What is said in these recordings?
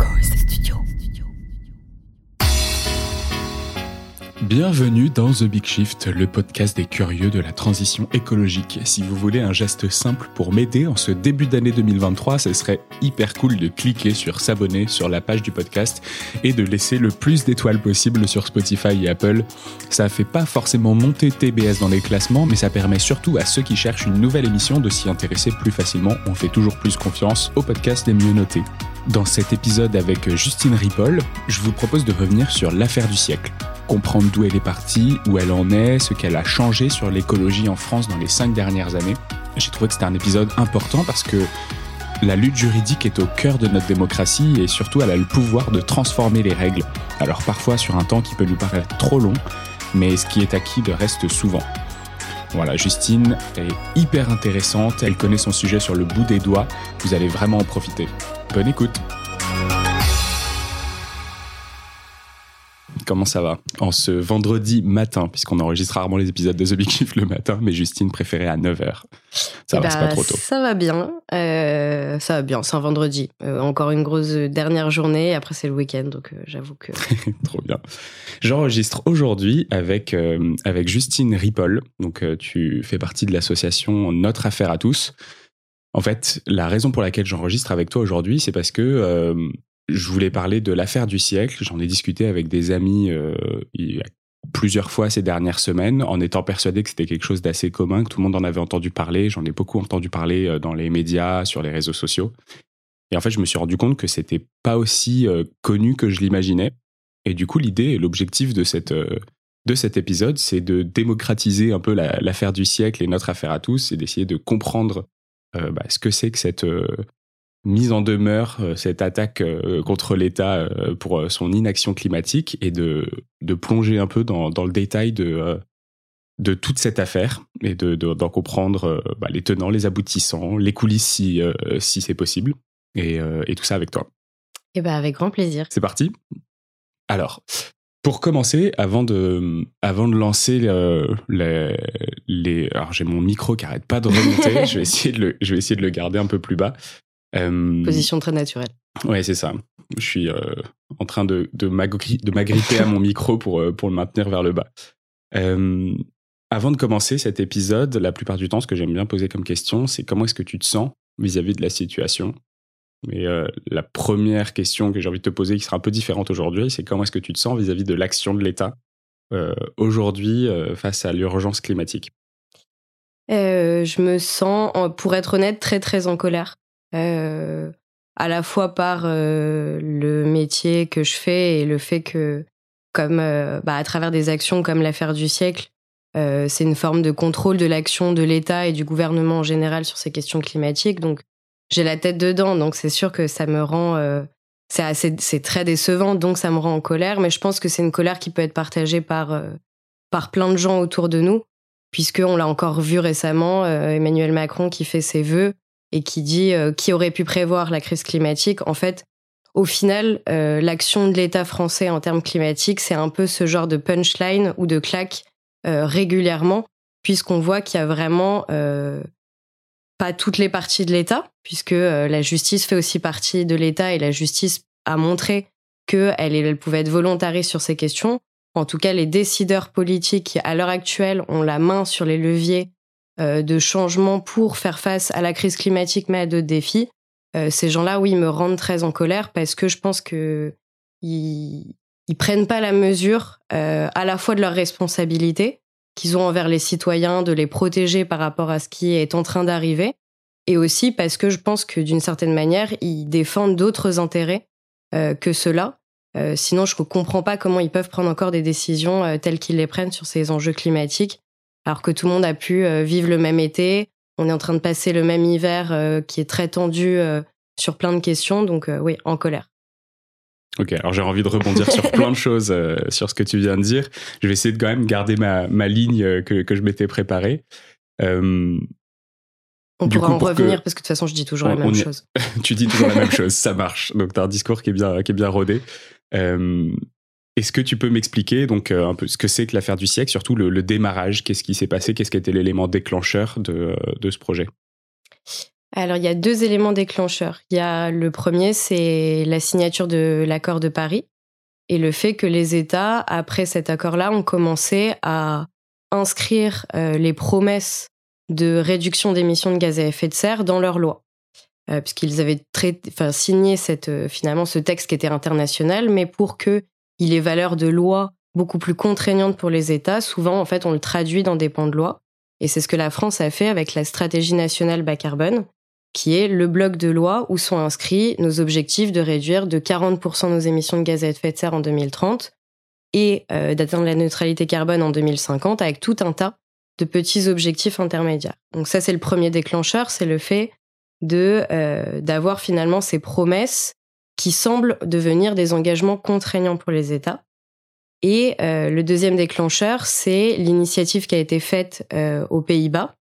Chorus Studio. Bienvenue dans The Big Shift, le podcast des curieux de la transition écologique. Si vous voulez un geste simple pour m'aider en ce début d'année 2023, ce serait hyper cool de cliquer sur s'abonner sur la page du podcast et de laisser le plus d'étoiles possible sur Spotify et Apple. Ça fait pas forcément monter TBS dans les classements, mais ça permet surtout à ceux qui cherchent une nouvelle émission de s'y intéresser plus facilement. On fait toujours plus confiance aux podcasts les mieux notés. Dans cet épisode avec Justine Ripoll, je vous propose de revenir sur l'affaire du siècle comprendre d'où elle est partie, où elle en est, ce qu'elle a changé sur l'écologie en France dans les cinq dernières années. J'ai trouvé que c'était un épisode important parce que la lutte juridique est au cœur de notre démocratie et surtout elle a le pouvoir de transformer les règles. Alors parfois sur un temps qui peut nous paraître trop long, mais ce qui est acquis le reste souvent. Voilà, Justine est hyper intéressante, elle connaît son sujet sur le bout des doigts, vous allez vraiment en profiter. Bonne écoute comment ça va En ce vendredi matin, puisqu'on enregistre rarement les épisodes de The Big Shift le matin, mais Justine préférait à 9h. Ça va, c'est pas bah, trop tôt. Ça va bien. Euh, ça va bien, c'est un vendredi. Euh, encore une grosse dernière journée, après c'est le week-end, donc euh, j'avoue que... trop bien. J'enregistre aujourd'hui avec, avec Justine Ripoll. Donc tu fais partie de l'association Notre Affaire à tous. En fait, la raison pour laquelle j'enregistre avec toi aujourd'hui, c'est parce que je voulais parler de l'affaire du siècle. J'en ai discuté avec des amis euh, plusieurs fois ces dernières semaines, en étant persuadé que c'était quelque chose d'assez commun, que tout le monde en avait entendu parler. J'en ai beaucoup entendu parler euh, dans les médias, sur les réseaux sociaux. Et en fait, je me suis rendu compte que c'était pas aussi euh, connu que je l'imaginais. Et du coup, l'idée et l'objectif de de cet épisode, c'est de démocratiser un peu l'affaire du siècle et notre affaire à tous, et d'essayer de comprendre bah, ce que c'est que cette mise en demeure euh, cette attaque euh, contre l'État euh, pour son inaction climatique et de, de plonger un peu dans, dans le détail de, de toute cette affaire et d'en de, d'en comprendre bah, les tenants, les aboutissants, les coulisses si, si c'est possible et, et, tout ça avec toi. Et eh ben avec grand plaisir. C'est parti. Alors, pour commencer, avant de, avant de lancer les, les, alors j'ai mon micro qui arrête pas de remonter, je vais essayer de le, je vais essayer de le garder un peu plus bas. Euh, Position très naturelle. Ouais, c'est ça. Je suis euh, en train de, de m'agripper à mon micro pour, euh, pour le maintenir vers le bas. avant de commencer cet épisode, la plupart du temps, ce que j'aime bien poser comme question, c'est comment est-ce que tu te sens vis-à-vis de la situation? Mais la première question que j'ai envie de te poser, qui sera un peu différente aujourd'hui, c'est comment est-ce que tu te sens vis-à-vis de l'action de l'État aujourd'hui face à l'urgence climatique? Je me sens, pour être honnête, très très en colère. À la fois par le métier que je fais et le fait que, comme bah, à travers des actions comme l'affaire du siècle, c'est une forme de contrôle de l'action de l'État et du gouvernement en général sur ces questions climatiques. Donc, j'ai la tête dedans, donc c'est sûr que ça me rend c'est assez c'est très décevant donc ça me rend en colère mais je pense que c'est une colère qui peut être partagée par par plein de gens autour de nous puisque on l'a encore vu récemment Emmanuel Macron qui fait ses vœux et qui dit euh, qui aurait pu prévoir la crise climatique. En fait, au final, euh, l'action de l'État français en termes climatiques, c'est un peu ce genre de punchline ou de claque euh, régulièrement, puisqu'on voit qu'il y a vraiment pas toutes les parties de l'État, puisque la justice fait aussi partie de l'État et la justice a montré qu'elle elle pouvait être volontariste sur ces questions. En tout cas, les décideurs politiques qui, à l'heure actuelle, ont la main sur les leviers euh, de changement pour faire face à la crise climatique, mais à d'autres défis. Euh, ces gens-là, oui, me rendent très en colère parce que je pense que ils, prennent pas la mesure euh, à la fois de leurs responsabilités qu'ils ont envers les citoyens, de les protéger par rapport à ce qui est en train d'arriver, et aussi parce que je pense que d'une certaine manière, ils défendent d'autres intérêts que ceux-là. sinon, je ne comprends pas comment ils peuvent prendre encore des décisions telles qu'ils les prennent sur ces enjeux climatiques alors que tout le monde a pu euh, vivre le même été. On est en train de passer le même hiver euh, qui est très tendu euh, sur plein de questions, donc oui, en colère. Ok, alors j'ai envie de rebondir sur plein de choses, sur ce que tu viens de dire. Je vais essayer de quand même garder ma, ma ligne que, que je m'étais préparée. on pourra en revenir parce que de toute façon, je dis toujours la même chose. tu dis toujours la même chose, ça marche. Donc, tu as un discours qui est bien, qui est bien rodé. Est-ce que tu peux m'expliquer donc euh, un peu ce que c'est que l'affaire du siècle, surtout le, démarrage, qu'est-ce qui s'est passé, qu'est-ce qui était l'élément déclencheur de, ce projet? Alors, il y a deux éléments déclencheurs. Il y a le premier, c'est la signature de l'accord de Paris et le fait que les États, après cet accord-là, ont commencé à inscrire euh, les promesses de réduction d'émissions de gaz à effet de serre dans leurs lois. Euh, puisqu'ils avaient signé cette, euh, finalement ce texte qui était international, mais pour qu'il ait valeur de loi beaucoup plus contraignante pour les États, souvent en fait on le traduit dans des pans de loi. Et c'est ce que la France a fait avec la stratégie nationale bas carbone, qui est le bloc de loi où sont inscrits nos objectifs de réduire de 40% nos émissions de gaz à effet de serre en 2030 et euh, d'atteindre la neutralité carbone en 2050 avec tout un tas de petits objectifs intermédiaires. Donc ça c'est le premier déclencheur, c'est le fait euh, d'avoir finalement ces promesses qui semblent devenir des engagements contraignants pour les États. Et euh, le deuxième déclencheur, c'est l'initiative qui a été faite euh, aux Pays-Bas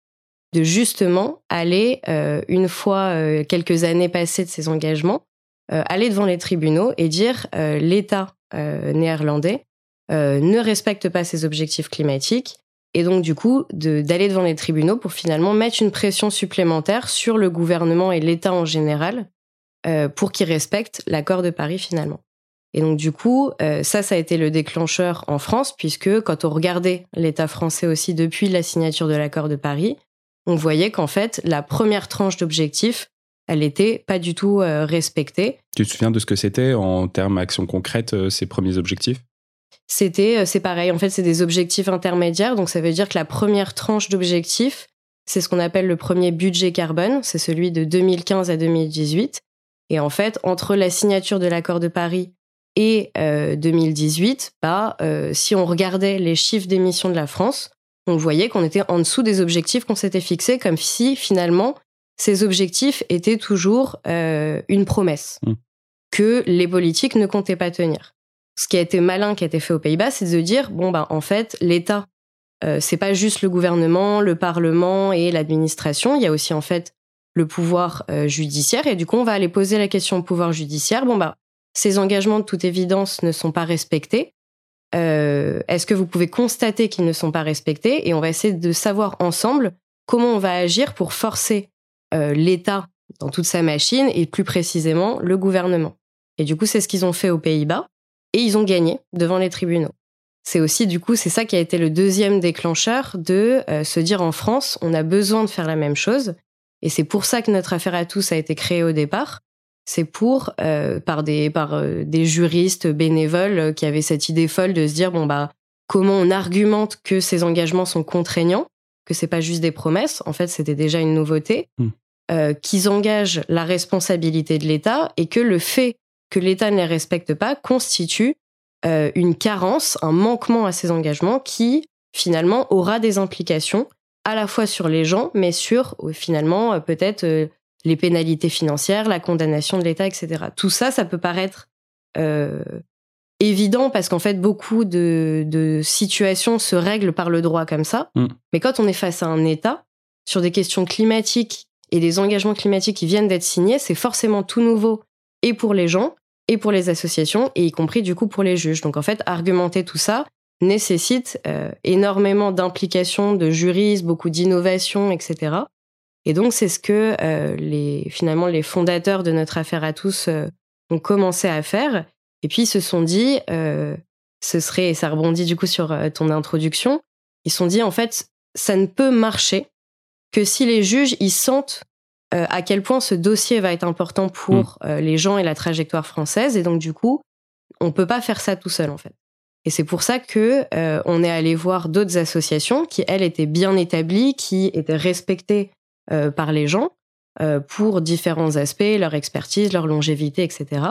de justement aller, euh, une fois quelques années passées de ces engagements, aller devant les tribunaux et dire l'État néerlandais ne respecte pas ses objectifs climatiques et donc du coup d'aller devant les tribunaux pour finalement mettre une pression supplémentaire sur le gouvernement et l'État en général pour qu'ils respectent l'accord de Paris finalement. Et donc du coup, ça, ça a été le déclencheur en France, puisque quand on regardait l'État français aussi depuis la signature de l'accord de Paris, on voyait qu'en fait, la première tranche d'objectifs, elle n'était pas du tout euh, respectée. Tu te souviens de ce que c'était en termes d'actions concrètes, euh, ces premiers objectifs? C'était, euh, c'est pareil, en fait, c'est des objectifs intermédiaires, donc ça veut dire que la première tranche d'objectifs, c'est ce qu'on appelle le premier budget carbone, c'est celui de 2015 à 2018. Et en fait, entre la signature de l'accord de Paris et 2018, bah, si on regardait les chiffres d'émissions de la France, on voyait qu'on était en dessous des objectifs qu'on s'était fixés, comme si finalement ces objectifs étaient toujours euh, une promesse mm. que les politiques ne comptaient pas tenir. Ce qui a été malin, qui a été fait aux Pays-Bas, c'est de dire bon bah en fait l'État, euh, c'est pas juste le gouvernement, le Parlement et l'administration, il y a aussi en fait le pouvoir euh, judiciaire et du coup on va aller poser la question au pouvoir judiciaire. Bon bah ces engagements de toute évidence ne sont pas respectés. Euh, est-ce que vous pouvez constater qu'ils ne sont pas respectés? Et on va essayer de savoir ensemble comment on va agir pour forcer euh, l'État dans toute sa machine et plus précisément le gouvernement. Et du coup, c'est ce qu'ils ont fait aux Pays-Bas et ils ont gagné devant les tribunaux. C'est aussi, du coup, c'est ça qui a été le deuxième déclencheur de se dire en France, on a besoin de faire la même chose. Et c'est pour ça que notre affaire à tous a été créée au départ c'est pour euh, par des par euh, des juristes bénévoles euh, qui avaient cette idée folle de se dire bon bah comment on argumente que ces engagements sont contraignants, que c'est pas juste des promesses. En fait, c'était déjà une nouveauté. Hmm. qu'ils engagent la responsabilité de l'État et que le fait que l'État ne les respecte pas constitue une carence, un manquement à ces engagements qui finalement aura des implications à la fois sur les gens, mais sur finalement peut-être les pénalités financières, la condamnation de l'État, etc. Tout ça, ça peut paraître euh, évident parce qu'en fait, beaucoup de, situations se règlent par le droit comme ça. Mm. Mais quand on est face à un État, sur des questions climatiques et des engagements climatiques qui viennent d'être signés, c'est forcément tout nouveau et pour les gens et pour les associations et y compris du coup pour les juges. Donc en fait, argumenter tout ça nécessite euh, énormément d'implications de juristes, beaucoup d'innovation, etc. Et donc c'est ce que euh, les finalement les fondateurs de notre affaire à tous euh, ont commencé à faire. Et puis ils se sont dit, ce serait, et ça rebondit du coup sur ton introduction, ils se sont dit en fait ça ne peut marcher que si les juges ils sentent à quel point ce dossier va être important pour mm. les gens et la trajectoire française. Et donc du coup on peut pas faire ça tout seul en fait. Et c'est pour ça que on est allé voir d'autres associations qui elles étaient bien établies, qui étaient respectées euh, par les gens euh, pour différents aspects, leur expertise, leur longévité, etc.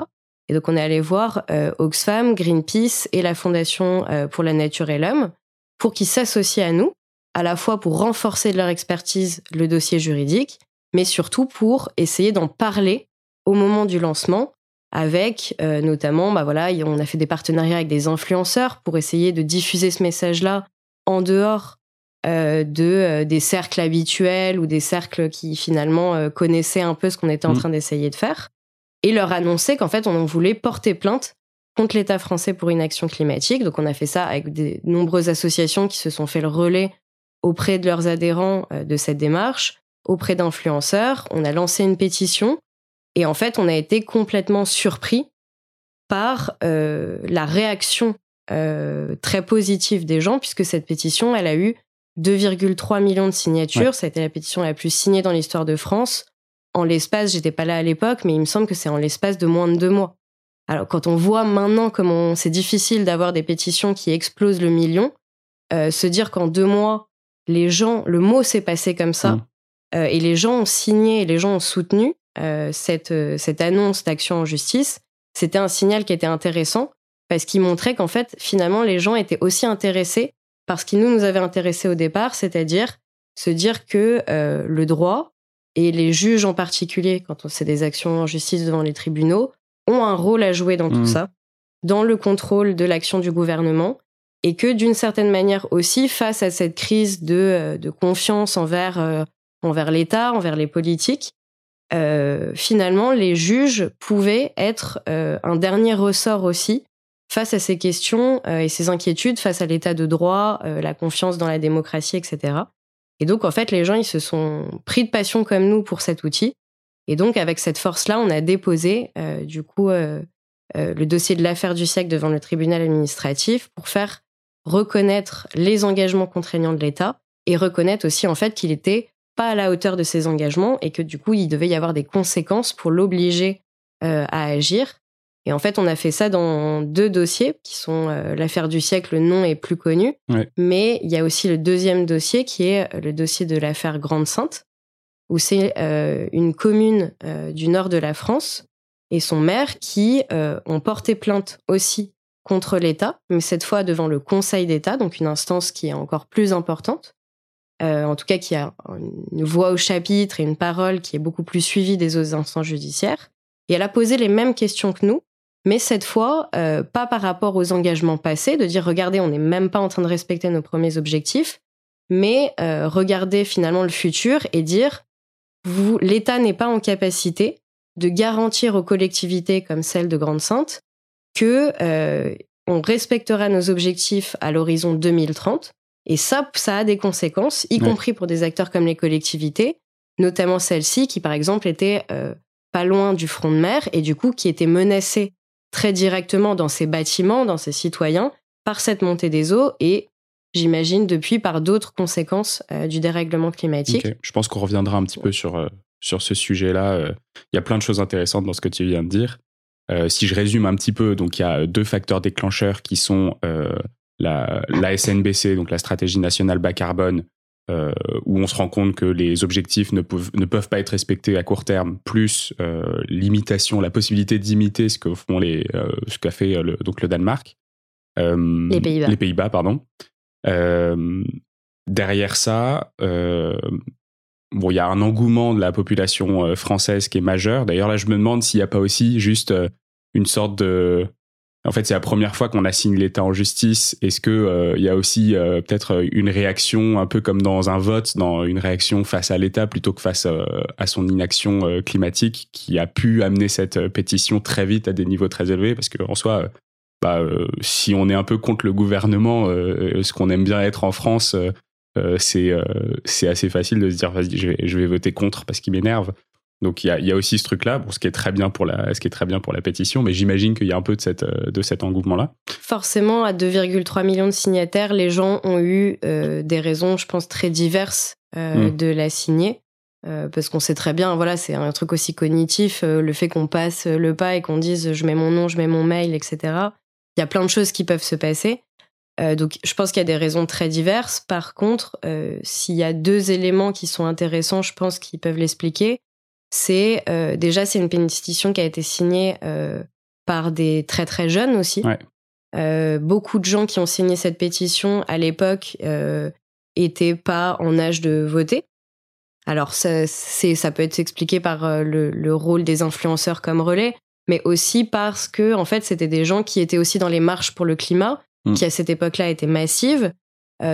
Et donc on est allé voir euh, Oxfam, Greenpeace et la Fondation pour la Nature et l'Homme pour qu'ils s'associent à nous, à la fois pour renforcer de leur expertise le dossier juridique, mais surtout pour essayer d'en parler au moment du lancement avec notamment, bah voilà, on a fait des partenariats avec des influenceurs pour essayer de diffuser ce message-là en dehors euh, de euh, des cercles habituels ou des cercles qui finalement euh, connaissaient un peu ce qu'on était en mm. train d'essayer de faire et leur annoncer qu'en fait on voulait porter plainte contre l'État français pour une action climatique. Donc on a fait ça avec de nombreuses associations qui se sont fait le relais auprès de leurs adhérents de cette démarche. auprès d'influenceurs, on a lancé une pétition et en fait, on a été complètement surpris par euh, la réaction euh, très positive des gens, puisque cette pétition, elle a eu 2,3 millions de signatures. Ça a été la pétition la plus signée dans l'histoire de France. En l'espace, j'étais pas là à l'époque, mais il me semble que c'est en l'espace de moins de deux mois. Alors, quand on voit maintenant comment c'est difficile d'avoir des pétitions qui explosent le million, euh, se dire qu'en deux mois, les gens, le mot s'est passé comme ça, mmh. euh, et les gens ont signé, et les gens ont soutenu cette, euh, cette annonce d'action en justice, c'était un signal qui était intéressant parce qu'il montrait qu'en fait, finalement, les gens étaient aussi intéressés par ce qui nous, nous avait intéressés au départ, c'est-à-dire se dire que euh, le droit et les juges en particulier, quand on fait des actions en justice devant les tribunaux, ont un rôle à jouer dans tout mmh. ça, dans le contrôle de l'action du gouvernement, et que d'une certaine manière aussi, face à cette crise de, de confiance envers, envers l'État, envers les politiques, euh, finalement, les juges pouvaient être euh, un dernier ressort aussi face à ces questions euh, et ces inquiétudes face à l'état de droit, la confiance dans la démocratie, etc. Et donc, en fait, les gens, ils se sont pris de passion comme nous pour cet outil. Et donc, avec cette force-là, on a déposé, du coup, le dossier de l'affaire du siècle devant le tribunal administratif pour faire reconnaître les engagements contraignants de l'État et reconnaître aussi, en fait, qu'il était pas à la hauteur de ses engagements et que du coup, il devait y avoir des conséquences pour l'obliger euh, à agir. Et en fait, on a fait ça dans deux dossiers qui sont euh, l'affaire du siècle, le nom est plus connu. Mais il y a aussi le deuxième dossier qui est le dossier de l'affaire Grande Sainte, où c'est euh, une commune du nord de la France et son maire qui ont porté plainte aussi contre l'État, mais cette fois devant le Conseil d'État, donc une instance qui est encore plus importante. Euh, en tout cas qui a une voix au chapitre et une parole qui est beaucoup plus suivie des autres instances judiciaires. Et elle a posé les mêmes questions que nous, mais cette fois, euh, pas par rapport aux engagements passés, de dire, regardez, on n'est même pas en train de respecter nos premiers objectifs, mais euh, regardez finalement le futur et dire, l'État n'est pas en capacité de garantir aux collectivités comme celle de Grande-Sainte que on respectera nos objectifs à l'horizon 2030 et ça, ça a des conséquences, y compris pour des acteurs comme les collectivités, notamment celle-ci qui, par exemple, était euh, pas loin du front de mer et du coup qui était menacée très directement dans ses bâtiments, dans ses citoyens, par cette montée des eaux et j'imagine depuis par d'autres conséquences euh, du dérèglement climatique. Je pense qu'on reviendra un petit peu sur, euh, sur ce sujet-là. Il y a plein de choses intéressantes dans ce que tu viens de dire. si je résume un petit peu, donc il y a deux facteurs déclencheurs qui sont la, la, SNBC, donc la stratégie nationale bas carbone, euh, où on se rend compte que les objectifs ne peuvent, ne peuvent pas être respectés à court terme, plus euh, l'imitation, la possibilité d'imiter ce que font les, euh, ce qu'a fait le, donc le Danemark, les Pays-Bas, les Pays-Bas, pardon. derrière ça, bon, il y a un engouement de la population française qui est majeur. D'ailleurs, là, je me demande s'il n'y a pas aussi juste une sorte de en fait, c'est la première fois qu'on assigne l'État en justice. Est-ce que il euh, y a aussi euh, peut-être une réaction, un peu comme dans un vote, dans une réaction face à l'État plutôt que face euh, à son inaction climatique, qui a pu amener cette pétition très vite à des niveaux très élevés? Parce que en soi, bah, si on est un peu contre le gouvernement, ce qu'on aime bien être en France, c'est assez facile de se dire vas-y, je vais voter contre parce qu'il m'énerve. Donc il y a, aussi ce truc-là, ce qui est très bien pour la, ce qui est très bien pour la pétition, mais j'imagine qu'il y a un peu de, cette, euh, de cet engouement-là. Forcément, à 2,3 millions de signataires, les gens ont eu euh, des raisons, je pense, très diverses euh, mm. de la signer. parce qu'on sait très bien, voilà, c'est un truc aussi cognitif, le fait qu'on passe le pas et qu'on dise je mets mon nom, je mets mon mail, etc. Il y a plein de choses qui peuvent se passer. donc, je pense qu'il y a des raisons très diverses. Par contre, s'il y a deux éléments qui sont intéressants, je pense qu'ils peuvent l'expliquer c'est euh, déjà c'est une pétition qui a été signée euh, par des très très jeunes aussi. Euh, beaucoup de gens qui ont signé cette pétition à l'époque étaient pas en âge de voter. Alors ça, ça peut être expliqué par le, rôle des influenceurs comme relais, mais aussi parce que en fait c'était des gens qui étaient aussi dans les marches pour le climat, mm. qui à cette époque-là étaient massives.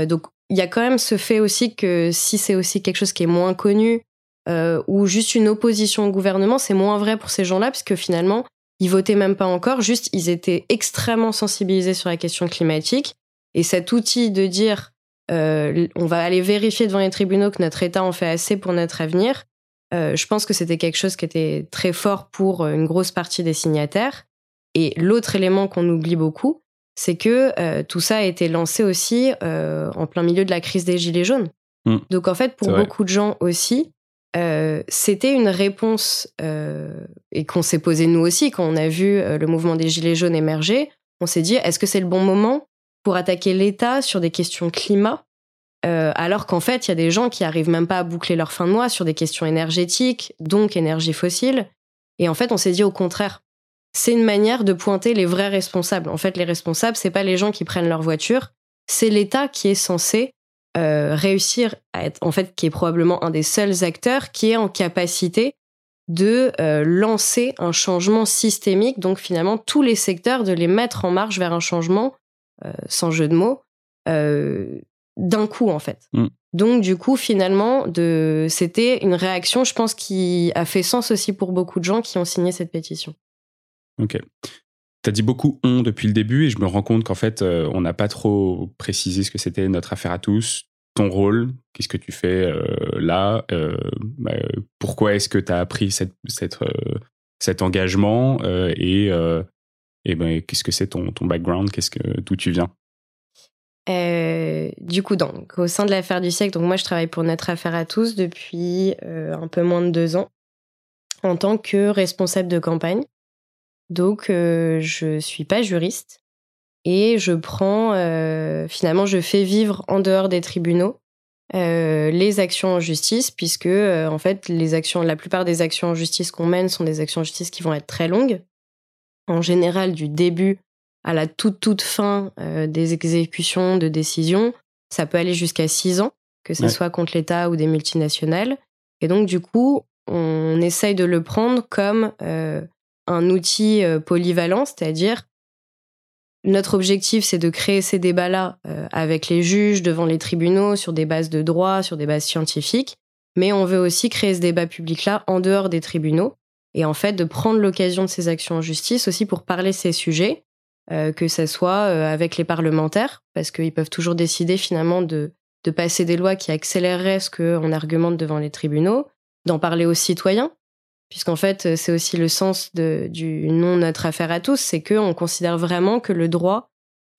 donc il y a quand même ce fait aussi que si c'est aussi quelque chose qui est moins connu, euh, ou juste une opposition au gouvernement, c'est moins vrai pour ces gens-là, puisque finalement, ils votaient même pas encore, juste ils étaient extrêmement sensibilisés sur la question climatique. Et cet outil de dire on va aller vérifier devant les tribunaux que notre État en fait assez pour notre avenir. je pense que c'était quelque chose qui était très fort pour une grosse partie des signataires. Et l'autre élément qu'on oublie beaucoup, c'est que tout ça a été lancé aussi en plein milieu de la crise des Gilets jaunes. Mm. Donc en fait, pour beaucoup de gens aussi, euh, c'était une réponse euh, et qu'on s'est posé nous aussi quand on a vu euh, le mouvement des Gilets jaunes émerger. On s'est dit, est-ce que c'est le bon moment pour attaquer l'État sur des questions climat alors qu'en fait, il y a des gens qui arrivent même pas à boucler leur fin de mois sur des questions énergétiques, donc énergie fossile. Et en fait, on s'est dit au contraire, c'est une manière de pointer les vrais responsables. En fait, les responsables, c'est pas les gens qui prennent leur voiture, c'est l'État qui est censé euh, réussir à être, en fait, qui est probablement un des seuls acteurs qui est en capacité de euh, lancer un changement systémique, donc finalement tous les secteurs, de les mettre en marche vers un changement, euh, sans jeu de mots, d'un coup en fait. Mm. Donc du coup finalement, de... c'était une réaction, je pense, qui a fait sens aussi pour beaucoup de gens qui ont signé cette pétition. Ok. T'as dit beaucoup on depuis le début et je me rends compte qu'en fait, euh, on n'a pas trop précisé ce que c'était notre affaire à tous, ton rôle, qu'est-ce que tu fais euh, là, euh, bah, pourquoi est-ce que tu as appris cette, cet engagement et, et ben, qu'est-ce que c'est ton, ton background, qu'est-ce que, d'où tu viens? Du coup, donc, au sein de l'affaire du siècle, donc moi je travaille pour Notre Affaire à tous depuis un peu moins de deux ans en tant que responsable de campagne. Donc, euh, je suis pas juriste et je prends, euh, finalement, je fais vivre en dehors des tribunaux euh, les actions en justice, puisque en fait, les actions, la plupart des actions en justice qu'on mène sont des actions en justice qui vont être très longues. En général, du début à la toute toute fin des exécutions de décisions, ça peut aller jusqu'à six ans, que ce soit contre l'État ou des multinationales. Et donc, du coup, on essaye de le prendre comme un outil euh, polyvalent, c'est-à-dire notre objectif, c'est de créer ces débats-là euh, avec les juges, devant les tribunaux, sur des bases de droit, sur des bases scientifiques, mais on veut aussi créer ce débat public-là en dehors des tribunaux, et en fait de prendre l'occasion de ces actions en justice aussi pour parler ces sujets, euh, que ce soit avec les parlementaires, parce qu'ils peuvent toujours décider finalement de, de passer des lois qui accéléreraient ce qu'on argumente devant les tribunaux, d'en parler aux citoyens, puisqu'en fait, euh, c'est aussi le sens du non notre affaire à tous, c'est qu'on considère vraiment que le droit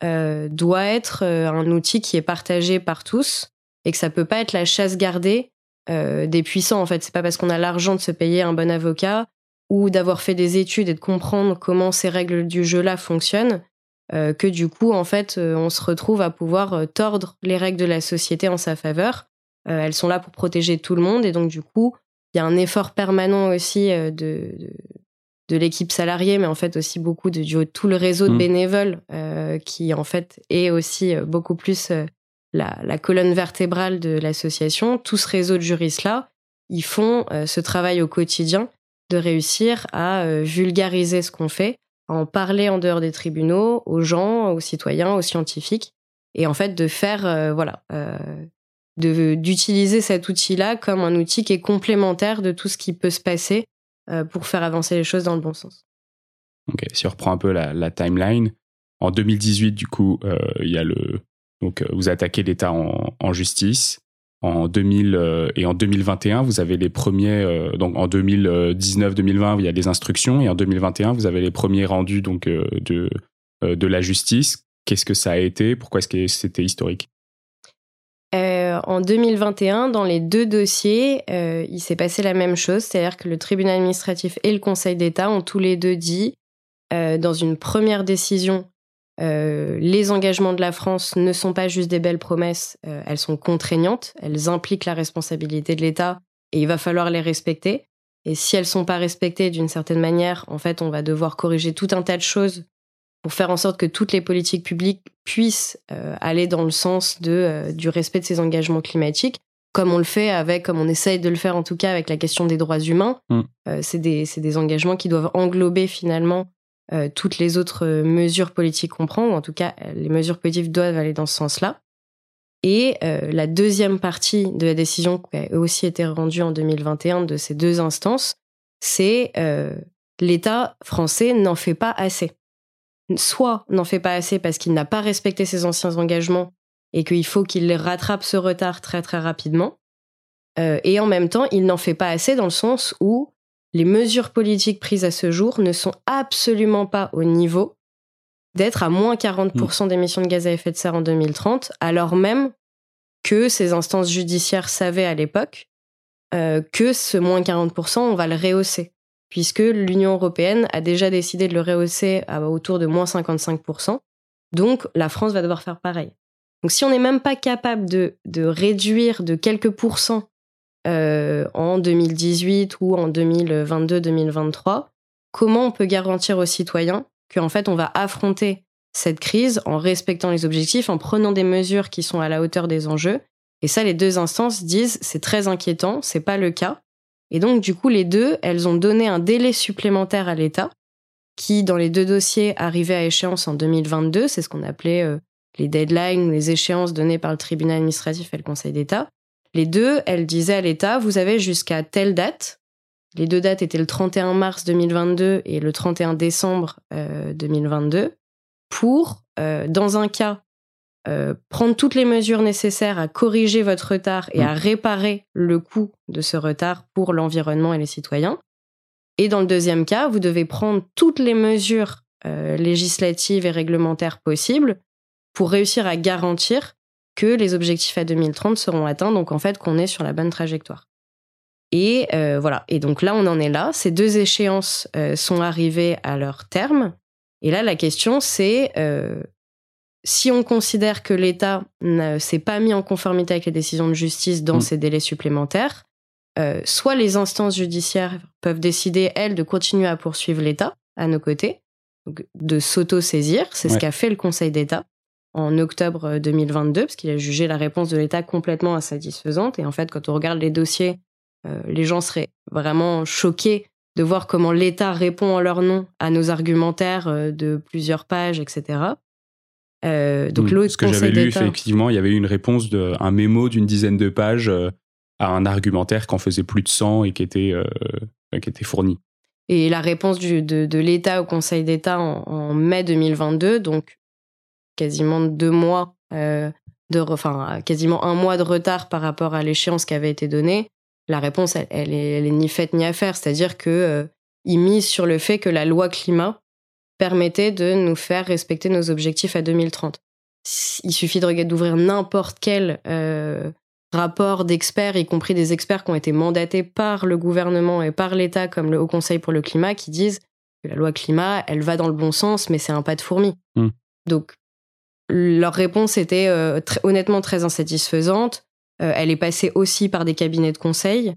euh, doit être euh, un outil qui est partagé par tous et que ça peut pas être la chasse gardée des puissants. En fait, c'est pas parce qu'on a l'argent de se payer un bon avocat ou d'avoir fait des études et de comprendre comment ces règles du jeu-là fonctionnent que du coup, en fait, on se retrouve à pouvoir tordre les règles de la société en sa faveur. elles sont là pour protéger tout le monde et donc du coup, il y a un effort permanent aussi euh, de, de, l'équipe salariée, mais en fait aussi beaucoup de, tout le réseau de mmh. bénévoles euh, qui en fait est aussi euh, beaucoup plus la, la, colonne vertébrale de l'association. Tout ce réseau de juristes-là, ils font ce travail au quotidien de réussir à vulgariser ce qu'on fait, à en parler en dehors des tribunaux, aux gens, aux citoyens, aux scientifiques, et en fait de faire voilà d'utiliser cet outil-là comme un outil qui est complémentaire de tout ce qui peut se passer euh, pour faire avancer les choses dans le bon sens. Ok, si on reprend un peu la, timeline, en 2018, du coup, euh, il y a le donc euh, vous attaquez l'État en, justice. En 2000 et en 2021, vous avez les premiers donc en 2019-2020, il y a des instructions et en 2021, vous avez les premiers rendus donc de de la justice. Qu'est-ce que ça a été? Pourquoi est-ce que c'était historique? Euh, en 2021, dans les deux dossiers, euh, il s'est passé la même chose, c'est-à-dire que le tribunal administratif et le Conseil d'État ont tous les deux dit, euh, dans une première décision, les engagements de la France ne sont pas juste des belles promesses, elles sont contraignantes, elles impliquent la responsabilité de l'État et il va falloir les respecter. Et si elles sont pas respectées d'une certaine manière, en fait, on va devoir corriger tout un tas de choses pour faire en sorte que toutes les politiques publiques puissent euh, aller dans le sens de, euh, du respect de ces engagements climatiques, comme on le fait avec, comme on essaye de le faire en tout cas avec la question des droits humains. Mm. Euh, c'est des, des, engagements qui doivent englober finalement toutes les autres mesures politiques qu'on prend, ou en tout cas les mesures politiques doivent aller dans ce sens-là. Et la deuxième partie de la décision qui a aussi été rendue en 2021 de ces deux instances, c'est l'État français n'en fait pas assez soit n'en fait pas assez parce qu'il n'a pas respecté ses anciens engagements et qu'il faut qu'il rattrape ce retard très très rapidement. Euh, et en même temps, il n'en fait pas assez dans le sens où les mesures politiques prises à ce jour ne sont absolument pas au niveau d'être à moins 40% d'émissions de gaz à effet de serre en 2030, alors même que ces instances judiciaires savaient à l'époque euh, que ce moins 40%, on va le rehausser, puisque l'Union européenne a déjà décidé de le rehausser à autour de moins 55%. Donc la France va devoir faire pareil. Donc si on n'est même pas capable de, de, réduire de quelques pourcents euh, en 2018 ou en 2022-2023, comment on peut garantir aux citoyens qu'en fait on va affronter cette crise en respectant les objectifs, en prenant des mesures qui sont à la hauteur des enjeux? Et ça, les deux instances disent c'est très inquiétant, c'est pas le cas. Et donc du coup, les deux, elles ont donné un délai supplémentaire à l'État qui, dans les deux dossiers, arrivait à échéance en 2022. C'est ce qu'on appelait euh, les deadlines, les échéances données par le tribunal administratif et le Conseil d'État. Les deux, elles disaient à l'État, vous avez jusqu'à telle date. Les deux dates étaient le 31 mars 2022 et le 31 décembre 2022 euh, pour, euh, dans un cas, prendre toutes les mesures nécessaires à corriger votre retard et à mmh. réparer le coût de ce retard pour l'environnement et les citoyens. Et dans le deuxième cas, vous devez prendre toutes les mesures euh, législatives et réglementaires possibles pour réussir à garantir que les objectifs à 2030 seront atteints, donc en fait qu'on est sur la bonne trajectoire. Et euh, voilà, et donc là on en est là, ces deux échéances euh, sont arrivées à leur terme, et là la question c'est si on considère que l'État ne s'est pas mis en conformité avec les décisions de justice dans mmh. ces délais supplémentaires, euh, soit les instances judiciaires peuvent décider, elles, de continuer à poursuivre l'État à nos côtés, de s'auto-saisir. C'est ce qu'a fait le Conseil d'État en octobre 2022, euh, parce qu'il a jugé la réponse de l'État complètement insatisfaisante. Et en fait, quand on regarde les dossiers, euh, les gens seraient vraiment choqués de voir comment l'État répond en leur nom à nos argumentaires de plusieurs pages, etc. donc l'autre Ce que j'avais lu, effectivement, il y avait eu une réponse, de, un mémo d'une dizaine de pages à un argumentaire qu'en faisait plus de 100 et qui était, euh, qui était fourni. Et la réponse du, de, de l'État au Conseil d'État en, mai 2022, donc quasiment deux mois, euh, de, enfin quasiment un mois de retard par rapport à l'échéance qui avait été donnée, la réponse, elle, elle, est, ni faite ni à faire. C'est-à-dire que euh, il mise sur le fait que la loi climat permettait de nous faire respecter nos objectifs à 2030. Il suffit d'ouvrir n'importe quel rapports d'experts, y compris des experts qui ont été mandatés par le gouvernement et par l'État, comme le Haut Conseil pour le climat, qui disent que la loi climat, elle va dans le bon sens, mais c'est un pas de fourmi. Hmm. Donc, leur réponse était euh, honnêtement très insatisfaisante. Euh, elle est passée aussi par des cabinets de conseil,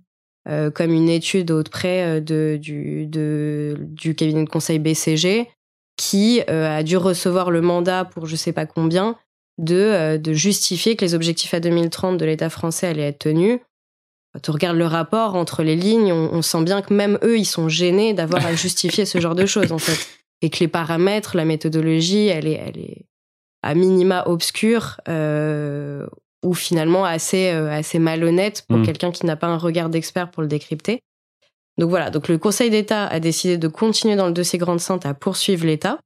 euh, comme une étude auprès de, du, de, du cabinet de conseil BCG, qui a dû recevoir le mandat pour je sais pas combien, euh, de, justifier que les objectifs à 2030 de l'État français allaient être tenus. Quand on regarde le rapport entre les lignes, on, sent bien que même eux, ils sont gênés d'avoir à justifier ce genre de choses, en fait. Et que les paramètres, la méthodologie, elle est, elle est à minima obscure euh, ou finalement assez, euh, assez malhonnête pour mm. quelqu'un qui n'a pas un regard d'expert pour le décrypter. Donc voilà, donc le Conseil d'État a décidé de continuer dans le dossier Grande Sainte à poursuivre l'État.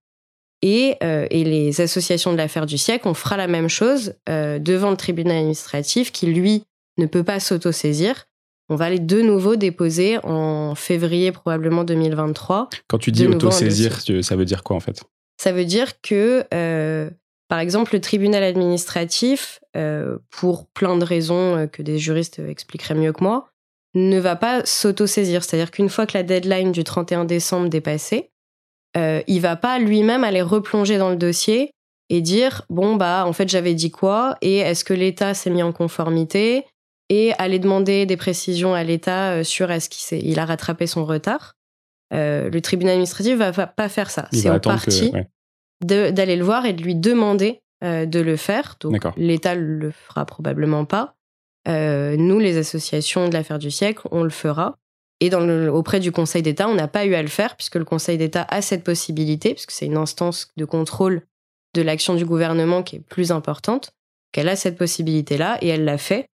Et, euh, et, les associations de l'affaire du siècle, on fera la même chose euh, devant le tribunal administratif qui, lui, ne peut pas s'autosaisir. On va les de nouveau déposer en février probablement 2023. Quand tu dis autosaisir, ça veut dire quoi en fait? Ça veut dire que, euh, par exemple, le tribunal administratif, pour plein de raisons que des juristes expliqueraient mieux que moi, ne va pas s'autosaisir. C'est-à-dire qu'une fois que la deadline du 31 décembre est passée, euh, il va pas lui-même aller replonger dans le dossier et dire bon bah en fait j'avais dit quoi et est-ce que l'État s'est mis en conformité et aller demander des précisions à l'État euh, sur est-ce qu'il il a rattrapé son retard. Euh, le tribunal administratif va pas faire ça. C'est au parti d'aller le voir et de lui demander euh, de le faire. Donc l'État le fera probablement pas. Nous, les associations de l'affaire du siècle, on le fera. Et auprès du Conseil d'État, on n'a pas eu à le faire puisque le Conseil d'État a cette possibilité, puisque c'est une instance de contrôle de l'action du gouvernement qui est plus importante, qu'elle a cette possibilité-là et elle l'a fait.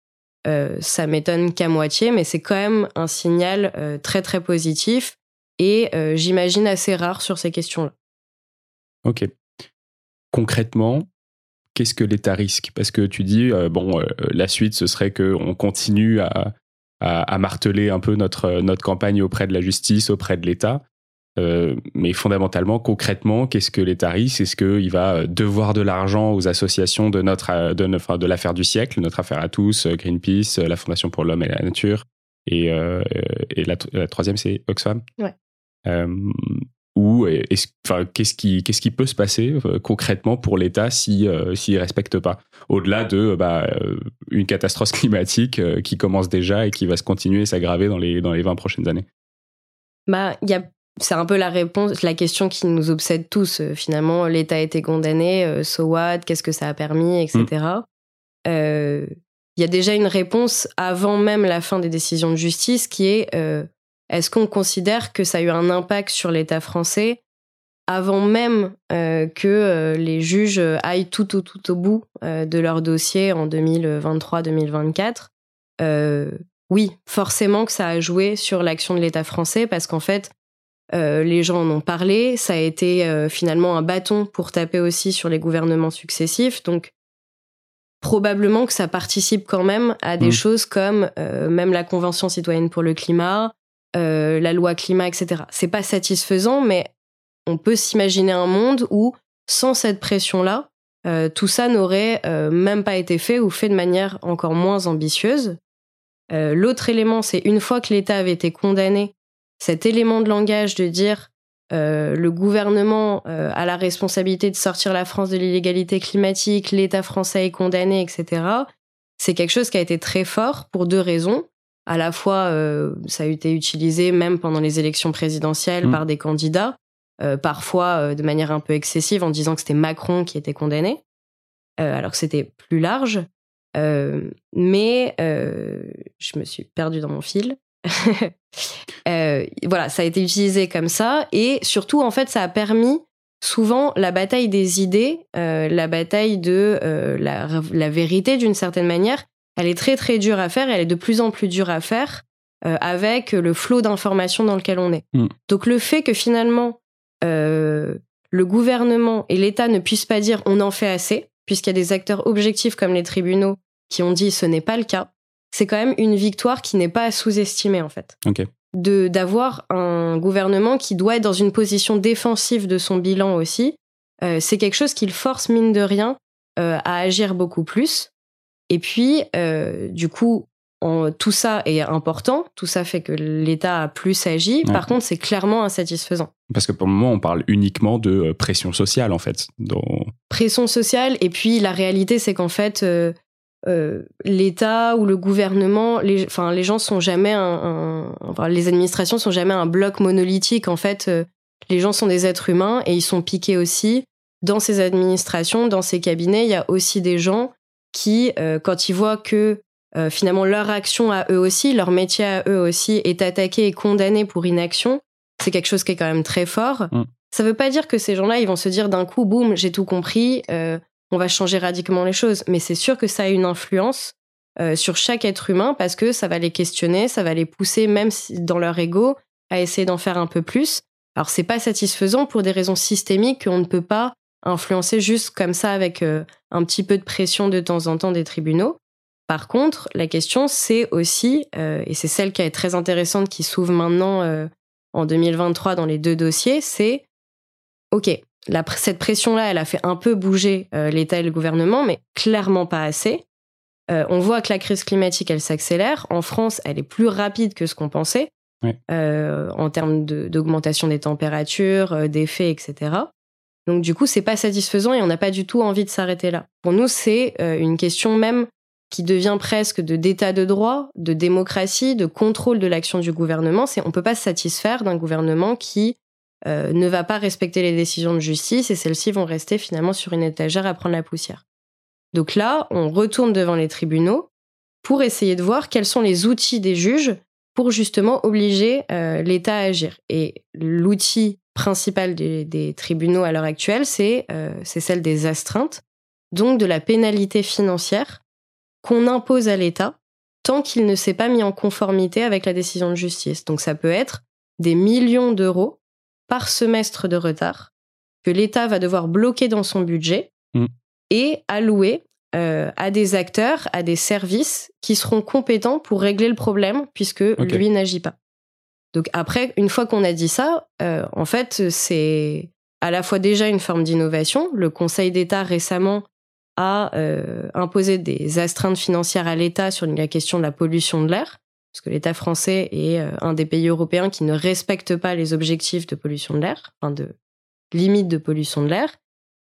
Euh, ça m'étonne qu'à moitié, mais c'est quand même un signal euh, très très positif et euh, j'imagine assez rare sur ces questions-là. Ok. Concrètement, qu'est-ce que l'État risque? Parce que tu dis, bon, la suite, ce serait qu'on continue à, à, marteler un peu notre, notre campagne auprès de la justice, auprès de l'État. Euh, mais fondamentalement, concrètement, qu'est-ce que l'État risque? Est-ce qu'il va devoir de l'argent aux associations de notre de, enfin, de l'affaire du siècle, notre affaire à tous, Greenpeace, la Fondation pour l'homme et la nature, et, euh, et la, troisième c'est Oxfam? Ouais. Ou enfin, qu'est-ce qui, qu'est-ce qui peut se passer euh, concrètement pour l'État si euh, s'il respecte pas? Au-delà de bah, euh, une catastrophe climatique qui commence déjà et qui va se continuer et s'aggraver dans les dans les 20 prochaines années. Bah, il y a c'est un peu la réponse, la question qui nous obsède tous. Finalement, l'État a été condamné, so what? Qu'est-ce que ça a permis, etc. Il y a déjà une réponse avant même la fin des décisions de justice qui est est-ce qu'on considère que ça a eu un impact sur l'État français avant même euh, que euh, les juges aillent tout au, tout au bout euh, de leur dossier en 2023-2024 Oui, forcément que ça a joué sur l'action de l'État français parce qu'en fait, les gens en ont parlé, ça a été finalement un bâton pour taper aussi sur les gouvernements successifs. Donc, probablement que ça participe quand même à des mmh. choses comme même la Convention citoyenne pour le climat, euh, la loi climat, etc. C'est pas satisfaisant, mais on peut s'imaginer un monde où, sans cette pression-là, euh, tout ça n'aurait euh, même pas été fait ou fait de manière encore moins ambitieuse. L'autre élément, c'est une fois que l'État avait été condamné, cet élément de langage de dire le gouvernement a la responsabilité de sortir la France de l'illégalité climatique, l'État français est condamné, etc. C'est quelque chose qui a été très fort pour deux raisons à la fois, euh, ça a été utilisé même pendant les élections présidentielles mm. par des candidats, euh, parfois euh, de manière un peu excessive en disant que c'était Macron qui était condamné, alors que c'était plus large. mais je me suis perdue dans mon fil. voilà, ça a été utilisé comme ça et surtout en fait ça a permis souvent la bataille des idées, la bataille de la, vérité d'une certaine manière elle est très très dure à faire et elle est de plus en plus dure à faire euh, avec le flot d'informations dans lequel on est. Mm. Donc le fait que finalement euh, le gouvernement et l'État ne puissent pas dire on en fait assez, puisqu'il y a des acteurs objectifs comme les tribunaux qui ont dit ce n'est pas le cas, c'est quand même une victoire qui n'est pas à sous-estimer en fait. De d'avoir un gouvernement qui doit être dans une position défensive de son bilan aussi, euh, c'est quelque chose qui le force mine de rien à agir beaucoup plus. Et puis, euh, du coup, tout ça est important, tout ça fait que l'État a plus agi. Par contre, c'est clairement insatisfaisant. Parce que pour le moment, on parle uniquement de euh, pression sociale, en fait. Pression sociale, et puis la réalité, c'est qu'en fait, euh, l'État ou le gouvernement, les, enfin, les gens sont jamais un, enfin, les administrations sont jamais un bloc monolithique. En fait, les gens sont des êtres humains et ils sont piqués aussi. Dans ces administrations, dans ces cabinets, il y a aussi des gens qui, euh, quand ils voient que euh, finalement leur action à eux aussi, leur métier à eux aussi est attaqué et condamné pour inaction, c'est quelque chose qui est quand même très fort. Mm. Ça ne veut pas dire que ces gens-là, ils vont se dire d'un coup, boum, j'ai tout compris, euh, on va changer radicalement les choses. Mais c'est sûr que ça a une influence sur chaque être humain parce que ça va les questionner, ça va les pousser, même dans leur ego, à essayer d'en faire un peu plus. Alors c'est pas satisfaisant pour des raisons systémiques qu'on ne peut pas influencer juste comme ça avec euh, un petit peu de pression de temps en temps des tribunaux. Par contre, la question, c'est aussi, euh, et c'est celle qui est très intéressante qui s'ouvre maintenant euh, en 2023 dans les deux dossiers, c'est, OK, la, cette pression-là, elle a fait un peu bouger l'État et le gouvernement, mais clairement pas assez. on voit que la crise climatique, elle s'accélère. En France, elle est plus rapide que ce qu'on pensait en termes d'augmentation des températures, d'effets, etc. Donc du coup, c'est pas satisfaisant et on n'a pas du tout envie de s'arrêter là. Pour nous, c'est euh, une question même qui devient presque de d'état de droit, de démocratie, de contrôle de l'action du gouvernement. C'est on peut pas se satisfaire d'un gouvernement qui euh, ne va pas respecter les décisions de justice et celles-ci vont rester finalement sur une étagère à prendre la poussière. Donc là, on retourne devant les tribunaux pour essayer de voir quels sont les outils des juges pour justement obliger euh, l'État à agir. Et l'outil principale des, tribunaux à l'heure actuelle, euh, c'est celle des astreintes, donc de la pénalité financière qu'on impose à l'État tant qu'il ne s'est pas mis en conformité avec la décision de justice. Donc ça peut être des millions d'euros par semestre de retard que l'État va devoir bloquer dans son budget. Mm. et alloué à des acteurs, à des services qui seront compétents pour régler le problème puisque lui n'agit pas. Donc après, une fois qu'on a dit ça, en fait, c'est à la fois déjà une forme d'innovation. Le Conseil d'État récemment a euh, imposé des astreintes financières à l'État sur la question de la pollution de l'air, parce que l'État français est euh, un des pays européens qui ne respecte pas les objectifs de pollution de l'air, enfin de limite de pollution de l'air.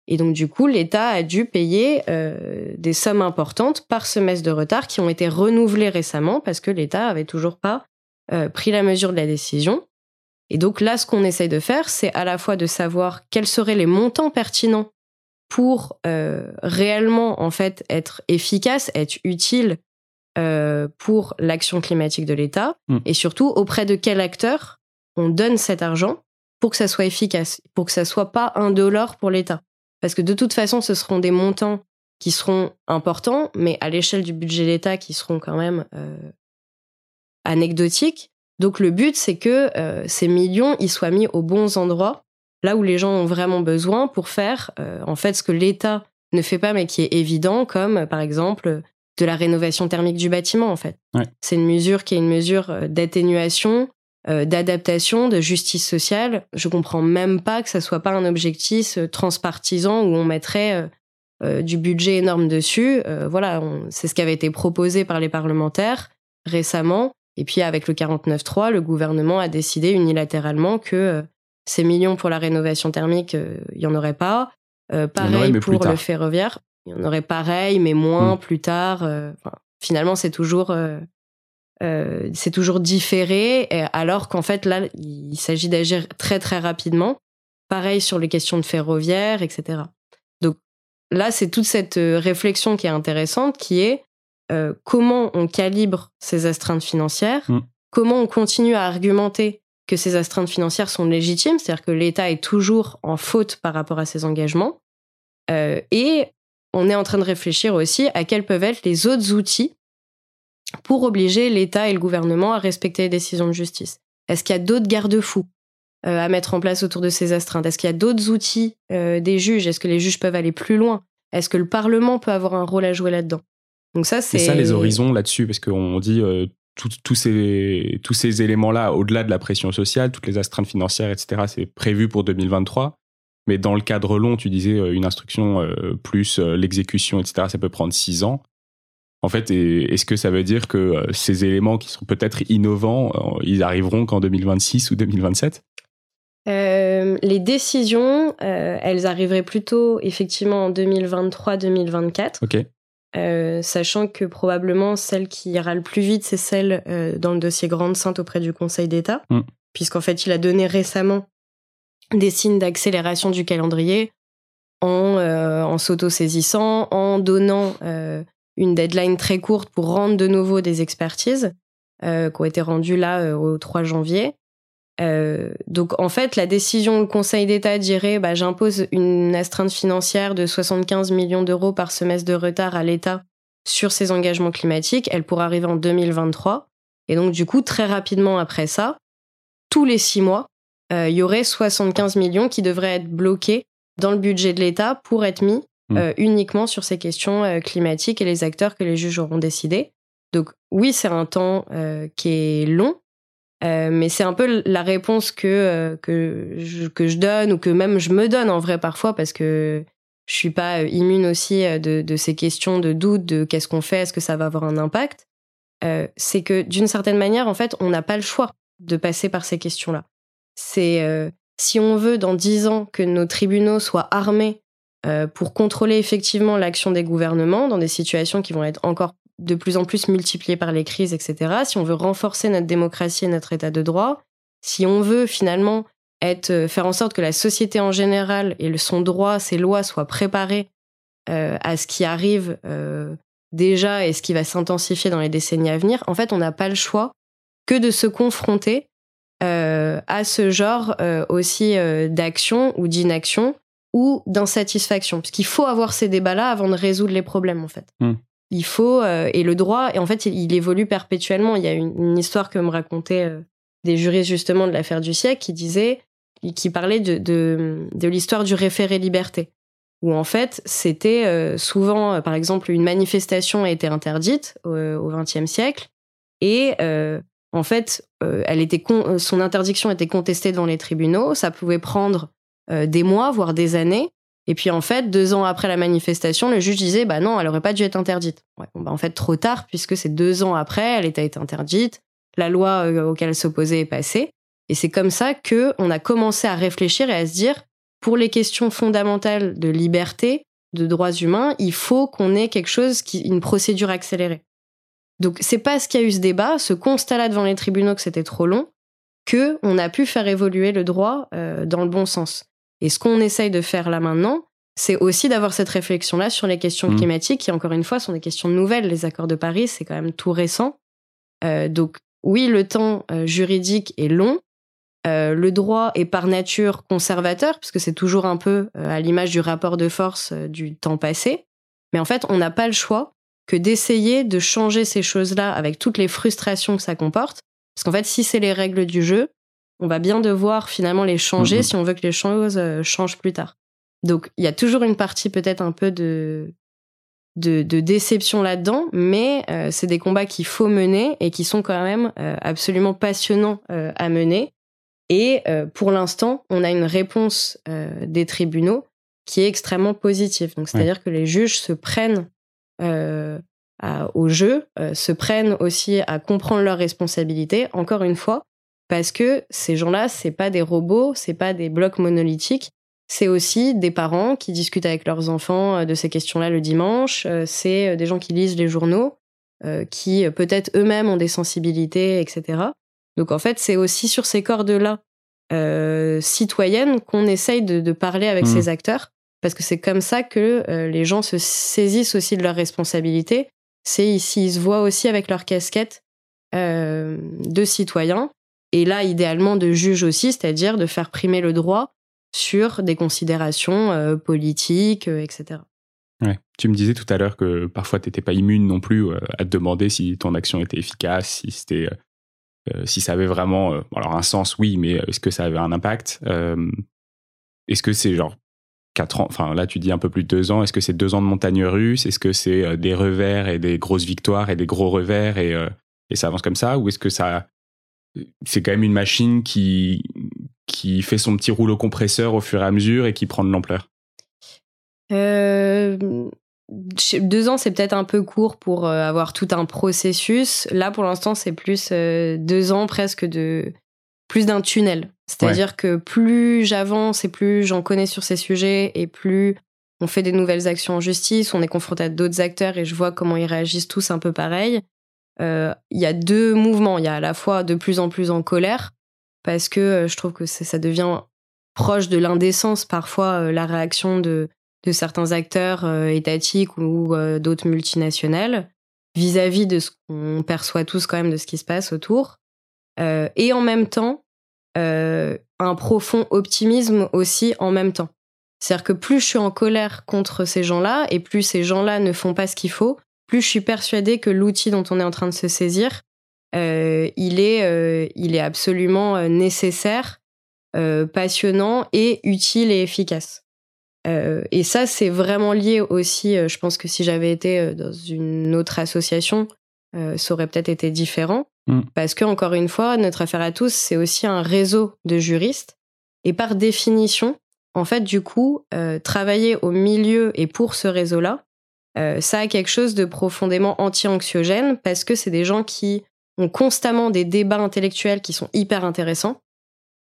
Et donc du coup, l'État a dû payer euh, des sommes importantes par semestre de retard qui ont été renouvelées récemment parce que l'État avait toujours pas pris la mesure de la décision. Et donc là, ce qu'on essaye de faire, c'est à la fois de savoir quels seraient les montants pertinents pour euh, réellement en fait être efficace, être utile euh, pour l'action climatique de l'État mm. et surtout auprès de quel acteur on donne cet argent pour que ça soit efficace, pour que ça soit pas un dollar pour l'État. Parce que de toute façon, ce seront des montants qui seront importants, mais à l'échelle du budget d'État qui seront quand même euh, anecdotiques. Donc le but, c'est que ces millions, ils soient mis aux bons endroits là où les gens ont vraiment besoin pour faire euh, en fait ce que l'État ne fait pas mais qui est évident, comme par exemple de la rénovation thermique du bâtiment en fait. C'est une mesure qui est une mesure euh, d'atténuation, euh, d'adaptation, de justice sociale. Je comprends même pas que ça soit pas un objectif transpartisan où on mettrait du budget énorme dessus. voilà, c'est ce qui avait été proposé par les parlementaires récemment. Et puis avec le 49.3, le gouvernement a décidé unilatéralement que ces millions pour la rénovation thermique, euh, il n'y en aurait pas. Euh, pareil pour le ferroviaire, il y en aurait pareil, mais moins hmm. plus tard. Euh, finalement, c'est toujours c'est toujours différé, alors qu'en fait là, il s'agit d'agir très très rapidement. Pareil sur les questions de ferroviaire, etc. Donc là, c'est toute cette réflexion qui est intéressante, qui est comment on calibre ces astreintes financières, hmm. comment on continue à argumenter que ces astreintes financières sont légitimes, c'est-à-dire que l'État est toujours en faute par rapport à ses engagements. Euh, et on est en train de réfléchir aussi à quels peuvent être les autres outils pour obliger l'État et le gouvernement à respecter les décisions de justice. Est-ce qu'il y a d'autres garde-fous euh, à mettre en place autour de ces astreintes? Est-ce qu'il y a d'autres outils euh, des juges? Est-ce que les juges peuvent aller plus loin? Est-ce que le Parlement peut avoir un rôle à jouer là-dedans? Donc ça, c'est ça les horizons là-dessus, parce qu'on dit tous ces, tous ces éléments-là, au-delà de la pression sociale, toutes les astreintes financières, etc., c'est prévu pour 2023. Mais dans le cadre long, tu disais euh, une instruction euh, plus euh, l'exécution, etc., ça peut prendre six ans. En fait, est-ce que ça veut dire que ces éléments qui sont peut-être innovants, ils arriveront qu'en 2026 ou 2027 les décisions, elles arriveraient plutôt effectivement en 2023-2024. Ok. Euh, sachant que probablement celle qui ira le plus vite, c'est celle euh, dans le dossier Grande Sainte auprès du Conseil d'État, mm. puisqu'en fait, il a donné récemment des signes d'accélération du calendrier en, euh, en s'auto-saisissant, en donnant une deadline très courte pour rendre de nouveau des expertises qui ont été rendues là au 3 janvier. Euh, donc en fait, la décision du Conseil d'État dirait bah, j'impose une astreinte financière de 75 millions d'euros par semestre de retard à l'État sur ses engagements climatiques. Elle pourrait arriver en 2023. Et donc du coup, très rapidement après ça, tous les six mois, euh, il y aurait 75 millions qui devraient être bloqués dans le budget de l'État pour être mis mmh. euh, uniquement sur ces questions climatiques et les acteurs que les juges auront décidé. Donc oui, c'est un temps qui est long, euh, mais c'est un peu la réponse que euh, que je, que je donne ou que même je me donne en vrai parfois parce que je suis pas euh, immune aussi de, de ces questions de doute de qu'est-ce qu'on fait, est-ce que ça va avoir un impact. C'est que d'une certaine manière, en fait, on n'a pas le choix de passer par ces questions-là. C'est euh, si on veut dans dix ans que nos tribunaux soient armés pour contrôler effectivement l'action des gouvernements dans des situations qui vont être encore de plus en plus multiplié par les crises, etc., si on veut renforcer notre démocratie et notre état de droit, si on veut finalement être, euh, faire en sorte que la société en général et son droit, ses lois soient préparées euh, à ce qui arrive euh, déjà et ce qui va s'intensifier dans les décennies à venir, en fait, on n'a pas le choix que de se confronter à ce genre aussi d'action ou d'inaction ou d'insatisfaction. Parce qu'il faut avoir ces débats-là avant de résoudre les problèmes, en fait. Hmm il faut euh, et le droit et en fait il, évolue perpétuellement il y a une, histoire que me racontaient euh, des juristes justement de l'affaire du siècle qui disait qui parlait de, de, l'histoire du référé liberté où en fait c'était souvent, par exemple, une manifestation a été interdite au XXe siècle et en fait, elle était son interdiction était contestée devant les tribunaux. Ça pouvait prendre des mois, voire des années. Et puis en fait, deux ans après la manifestation, le juge disait bah non, elle aurait pas dû être interdite. Bah, en fait, trop tard puisque c'est deux ans après, elle était interdite. La loi auquel elle s'opposait est passée. Et c'est comme ça que on a commencé à réfléchir et à se dire pour les questions fondamentales de liberté, de droits humains, il faut qu'on ait quelque chose une procédure accélérée. Donc c'est parce qu'il y a eu ce débat, ce constat-là devant les tribunaux que c'était trop long, que on a pu faire évoluer le droit euh, dans le bon sens. Et ce qu'on essaye de faire là maintenant, c'est aussi d'avoir cette réflexion-là sur les questions mmh. climatiques, qui encore une fois sont des questions nouvelles. Les accords de Paris, c'est quand même tout récent. Euh, donc oui, le temps euh, juridique est long. le droit est par nature conservateur, puisque c'est toujours un peu à l'image du rapport de force du temps passé. Mais en fait, on n'a pas le choix que d'essayer de changer ces choses-là avec toutes les frustrations que ça comporte. Parce qu'en fait, si c'est les règles du jeu, on va bien devoir finalement les changer mm-hmm. si on veut que les choses euh, changent plus tard. Donc, il y a toujours une partie peut-être un peu de, de, déception là-dedans, mais euh, c'est des combats qu'il faut mener et qui sont quand même euh, absolument passionnants à mener. Et pour l'instant, on a une réponse des tribunaux qui est extrêmement positive. Donc, c'est-à-dire que les juges se prennent au jeu se prennent aussi à comprendre leurs responsabilités, encore une fois, parce que ces gens-là, c'est pas des robots, c'est pas des blocs monolithiques, c'est aussi des parents qui discutent avec leurs enfants euh, de ces questions-là le dimanche, c'est des gens qui lisent les journaux, qui peut-être eux-mêmes ont des sensibilités, etc. Donc en fait, c'est aussi sur ces cordes-là citoyennes qu'on essaye de, parler avec mmh. ces acteurs parce que c'est comme ça que euh, les gens se saisissent aussi de leurs responsabilités. C'est s'ils se voient aussi avec leur casquette euh, de citoyens, et là, idéalement, de juge aussi, c'est-à-dire de faire primer le droit sur des considérations euh, politiques, etc. Ouais. Tu me disais tout à l'heure que parfois tu n'étais pas immune non plus à te demander si ton action était efficace, si c'était, si ça avait vraiment, alors un sens, oui, mais est-ce que ça avait un impact Est-ce que c'est genre quatre ans, enfin là tu dis un peu plus de deux ans, est-ce que c'est deux ans de montagne russe Est-ce que c'est euh, des revers et des grosses victoires et des gros revers et, euh, et ça avance comme ça Ou est-ce que ça c'est quand même une machine qui, qui fait son petit rouleau compresseur au fur et à mesure et qui prend de l'ampleur euh, Deux ans, c'est peut-être un peu court pour avoir tout un processus. Là, pour l'instant, c'est plus deux ans presque de plus d'un tunnel. C'est-à-dire que plus j'avance et plus j'en connais sur ces sujets et plus on fait des nouvelles actions en justice, on est confronté à d'autres acteurs et je vois comment ils réagissent tous un peu pareil. Euh, il y a deux mouvements. Il y a à la fois de plus en plus en colère parce que euh, je trouve que ça devient proche de l'indécence parfois euh, la réaction de, certains acteurs étatiques ou d'autres multinationales vis-à-vis de ce qu'on perçoit tous quand même de ce qui se passe autour. et en même temps, un profond optimisme aussi en même temps. C'est-à-dire que plus je suis en colère contre ces gens-là et plus ces gens-là ne font pas ce qu'il faut, plus je suis persuadée que l'outil dont on est en train de se saisir, euh, il, est, euh, il est absolument nécessaire, passionnant et utile et efficace. et ça, c'est vraiment lié aussi, je pense que si j'avais été dans une autre association, ça aurait peut-être été différent. Mm. Parce que, encore une fois, notre affaire à tous, c'est aussi un réseau de juristes. Et par définition, en fait, du coup, euh, travailler au milieu et pour ce réseau-là, euh, ça a quelque chose de profondément anti-anxiogène parce que c'est des gens qui ont constamment des débats intellectuels qui sont hyper intéressants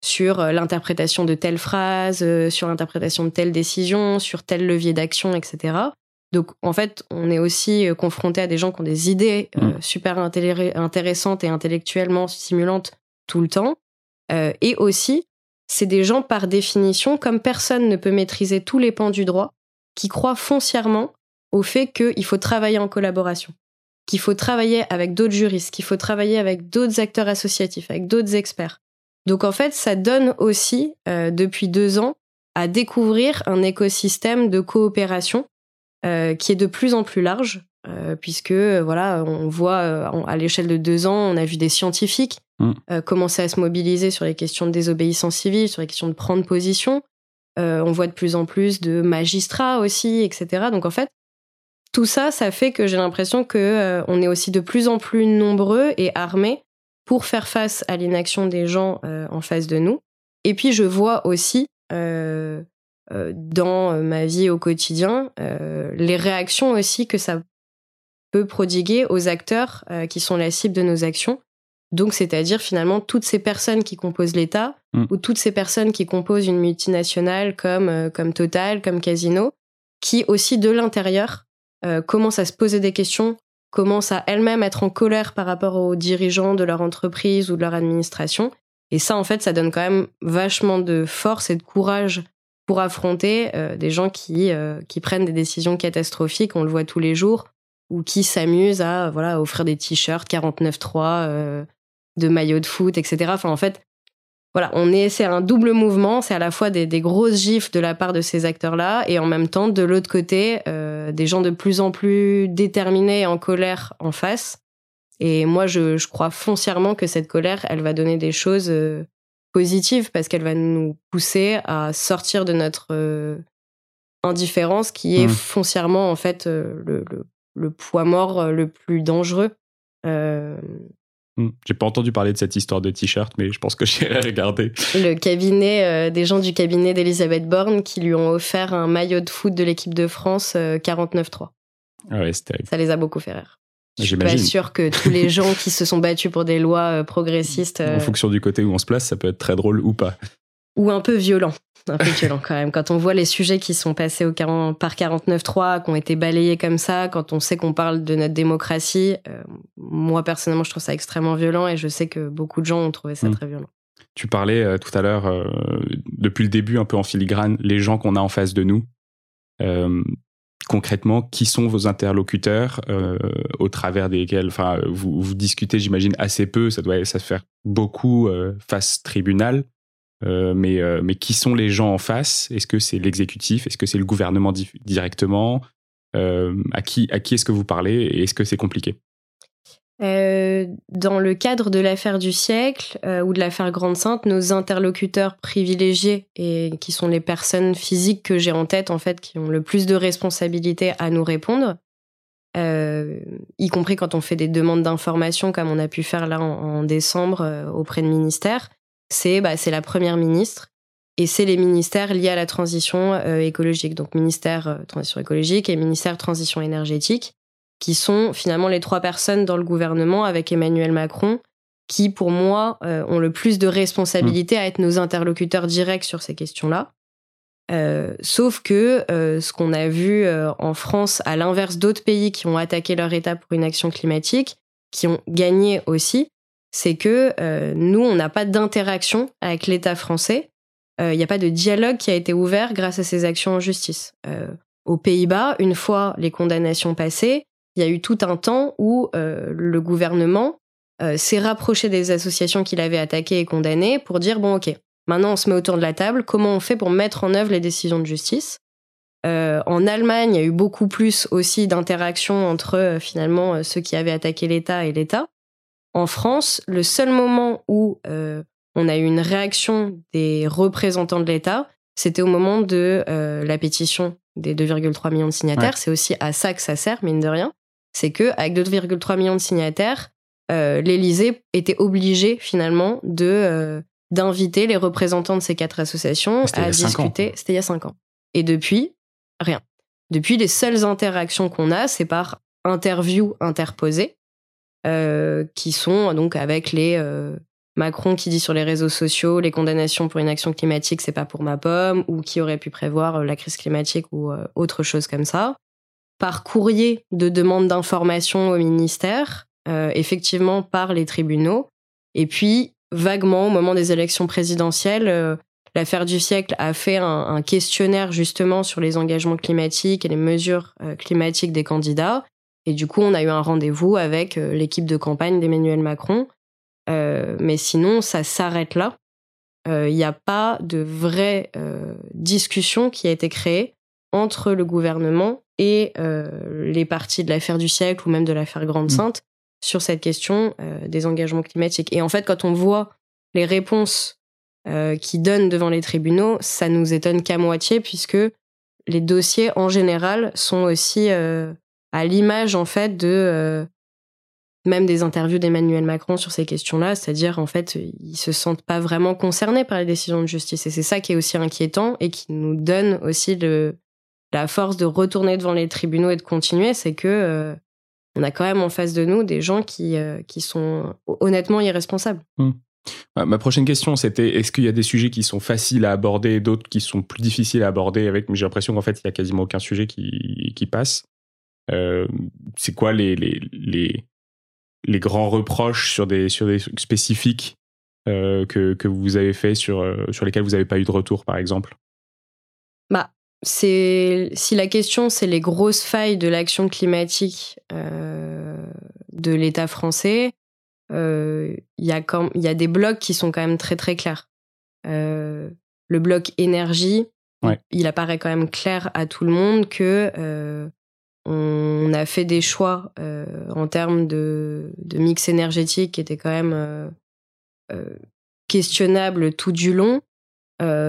sur euh, l'interprétation de telle phrase, sur l'interprétation de telle décision, sur tel levier d'action, etc. Donc en fait, on est aussi euh, confronté à des gens qui ont des idées euh, mm. super intéressantes et intellectuellement stimulantes tout le temps. Euh, et aussi, c'est des gens par définition, comme personne ne peut maîtriser tous les pans du droit, qui croient foncièrement au fait qu'il faut travailler en collaboration, qu'il faut travailler avec d'autres juristes, qu'il faut travailler avec d'autres acteurs associatifs, avec d'autres experts. Donc en fait, ça donne aussi, depuis deux ans, à découvrir un écosystème de coopération euh, qui est de plus en plus large, euh, puisque voilà, on voit euh, à l'échelle de deux ans, on a vu des scientifiques mm. commencer à se mobiliser sur les questions de désobéissance civile, sur les questions de prendre position. on voit de plus en plus de magistrats aussi, etc. Donc en fait, tout ça, ça fait que j'ai l'impression que on est aussi de plus en plus nombreux et armés pour faire face à l'inaction des gens en face de nous. Et puis je vois aussi dans ma vie au quotidien les réactions aussi que ça peut prodiguer aux acteurs qui sont la cible de nos actions donc, c'est-à-dire finalement toutes ces personnes qui composent l'État mm. ou toutes ces personnes qui composent une multinationale comme, euh, comme Total, comme Casino, qui aussi de l'intérieur euh, commencent à se poser des questions, commencent à elles-mêmes être en colère par rapport aux dirigeants de leur entreprise ou de leur administration. Et ça, en fait, ça donne quand même vachement de force et de courage pour affronter euh, des gens qui, qui prennent des décisions catastrophiques, on le voit tous les jours, ou qui s'amusent à voilà offrir des t-shirts 49.3 de maillots de foot, etc. Enfin, en fait, voilà, on est, c'est un double mouvement. C'est à la fois des, grosses gifs de la part de ces acteurs-là, et en même temps, de l'autre côté, euh, des gens de plus en plus déterminés et en colère en face. Et moi, je, crois foncièrement que cette colère, elle va donner des choses euh, positives parce qu'elle va nous pousser à sortir de notre euh, indifférence, qui est mmh. foncièrement en fait le, le, poids mort le plus dangereux. Hmm. J'ai pas entendu parler de cette histoire de t-shirt, mais je pense que j'irai regarder. Le cabinet, euh, des gens du cabinet d'Elisabeth Borne qui lui ont offert un maillot de foot de l'équipe de France 49-3. Euh, ah ouais, Ça les a beaucoup fait rire. Je suis pas sûr que tous les gens qui se sont battus pour des lois euh, progressistes. En fonction du côté où on se place, ça peut être très drôle ou pas. Ou un peu violent un peu violent quand même. Quand on voit les sujets qui sont passés au 40, par 49.3, qui ont été balayés comme ça, quand on sait qu'on parle de notre démocratie, euh, moi personnellement, je trouve ça extrêmement violent et je sais que beaucoup de gens ont trouvé ça mm. très violent. Tu parlais euh, tout à l'heure, euh, depuis le début, un peu en filigrane, les gens qu'on a en face de nous. concrètement, qui sont vos interlocuteurs au travers desquels, enfin, vous, vous discutez, j'imagine, assez peu. Ça doit ça se faire beaucoup face tribunal. Euh, mais, euh, mais qui sont les gens en face? Est-ce que c'est l'exécutif? Est-ce que c'est le gouvernement directement? Euh, À qui, à qui est-ce que vous parlez et est-ce que c'est compliqué? Dans le cadre de l'affaire du siècle ou de l'affaire Grande Sainte, nos interlocuteurs privilégiés et qui sont les personnes physiques que j'ai en tête en fait, qui ont le plus de responsabilités à nous répondre, y compris quand on fait des demandes d'information comme on a pu faire là en, décembre auprès de ministères, c'est bah, la première ministre et c'est les ministères liés à la transition euh, écologique, donc ministère euh, transition écologique et ministère transition énergétique, qui sont finalement les trois personnes dans le gouvernement avec Emmanuel Macron, qui pour moi euh, ont le plus de responsabilité à être nos interlocuteurs directs sur ces questions-là. sauf que ce qu'on a vu en France, à l'inverse d'autres pays qui ont attaqué leur État pour une action climatique, qui ont gagné aussi, c'est que euh, nous, on n'a pas d'interaction avec l'État français. Euh, il n'y a pas de dialogue qui a été ouvert grâce à ces actions en justice. Euh, aux Pays-Bas, une fois les condamnations passées, il y a eu tout un temps où le gouvernement s'est rapproché des associations qu'il avait attaquées et condamnées pour dire bon ok, maintenant on se met autour de la table, comment on fait pour mettre en œuvre les décisions de justice? En Allemagne, il y a eu beaucoup plus aussi d'interactions entre finalement ceux qui avaient attaqué l'État et l'État. En France, le seul moment où euh, on a eu une réaction des représentants de l'État, c'était au moment de euh, la pétition des 2,3 millions de signataires. C'est aussi à ça que ça sert, mine de rien. C'est que avec 2,3 millions de signataires, euh, l'Élysée était obligé finalement de d'inviter les représentants de ces quatre associations à discuter. C'était il y a cinq ans. Et depuis, rien. Depuis, les seules interactions qu'on a, c'est par interview interposée. Euh, qui sont donc avec les euh, Macron qui dit sur les réseaux sociaux les condamnations pour une action climatique c'est pas pour ma pomme ou qui aurait pu prévoir euh, la crise climatique ou autre chose comme ça. Par courrier de demande d'information au ministère effectivement par les tribunaux. Et puis vaguement au moment des élections présidentielles l'affaire du siècle a fait un, questionnaire justement sur les engagements climatiques et les mesures climatiques des candidats et du coup, on a eu un rendez-vous avec euh, l'équipe de campagne d'Emmanuel Macron. Euh, mais sinon, ça s'arrête là. Il euh, n'y a pas de vraie discussion qui a été créée entre le gouvernement et les partis de l'affaire du siècle ou même de l'affaire Grande mmh. Sainte sur cette question des engagements climatiques. Et en fait, quand on voit les réponses qui donnent devant les tribunaux, ça nous étonne qu'à moitié, puisque les dossiers en général sont aussi à l'image en fait de même des interviews d'Emmanuel Macron sur ces questions-là, c'est-à-dire en fait ils se sentent pas vraiment concernés par les décisions de justice et c'est ça qui est aussi inquiétant et qui nous donne aussi le, la force de retourner devant les tribunaux et de continuer, c'est que euh, on a quand même en face de nous des gens qui, euh, qui sont honnêtement irresponsables. Mmh. Ma prochaine question, c'était est-ce qu'il y a des sujets qui sont faciles à aborder et d'autres qui sont plus difficiles à aborder avec J'ai l'impression qu'en fait, il y a quasiment aucun sujet qui, qui passe. Euh, c'est quoi les, les, les, les grands reproches sur des, sur des spécifiques euh, que, que vous avez fait sur, euh, sur lesquels vous n'avez pas eu de retour, par exemple? Bah, c'est si la question c'est les grosses failles de l'action climatique euh, de l'État français, il y a quand il y a des blocs qui sont quand même très très clairs. le bloc énergie, il apparaît quand même clair à tout le monde que on a fait des choix euh, en termes de, mix énergétique qui étaient quand même euh, euh, questionnables tout du long,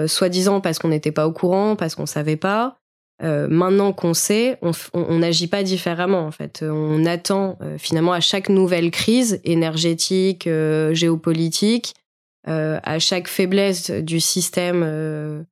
soi-disant parce qu'on n'était pas au courant, parce qu'on savait pas. maintenant qu'on sait, on n'agit pas différemment en fait. On attend finalement à chaque nouvelle crise énergétique, géopolitique, à chaque faiblesse du système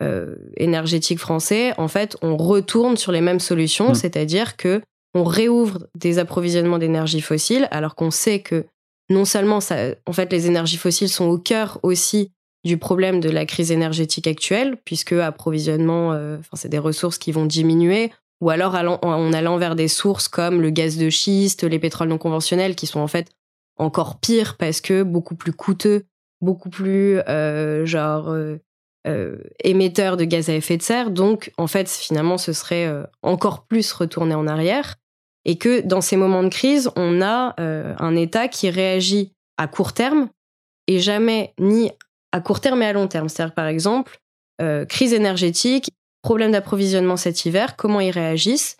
euh, énergétique français, en fait, on retourne sur les mêmes solutions, hmm. c'est-à-dire que on réouvre des approvisionnements d'énergie fossile, alors qu'on sait que non seulement ça, en fait, les énergies fossiles sont au cœur aussi du problème de la crise énergétique actuelle, puisque approvisionnement, euh, enfin, c'est des ressources qui vont diminuer, ou alors en allant vers des sources comme le gaz de schiste, les pétroles non conventionnels, qui sont en fait encore pires parce que beaucoup plus coûteux, beaucoup plus euh, genre euh, émetteur de gaz à effet de serre. Donc, en fait, finalement, ce serait euh, encore plus retourner en arrière. Et que dans ces moments de crise, on a euh, un État qui réagit à court terme et jamais ni à court terme et à long terme. C'est-à-dire, par exemple, crise énergétique, problème d'approvisionnement cet hiver, comment ils réagissent?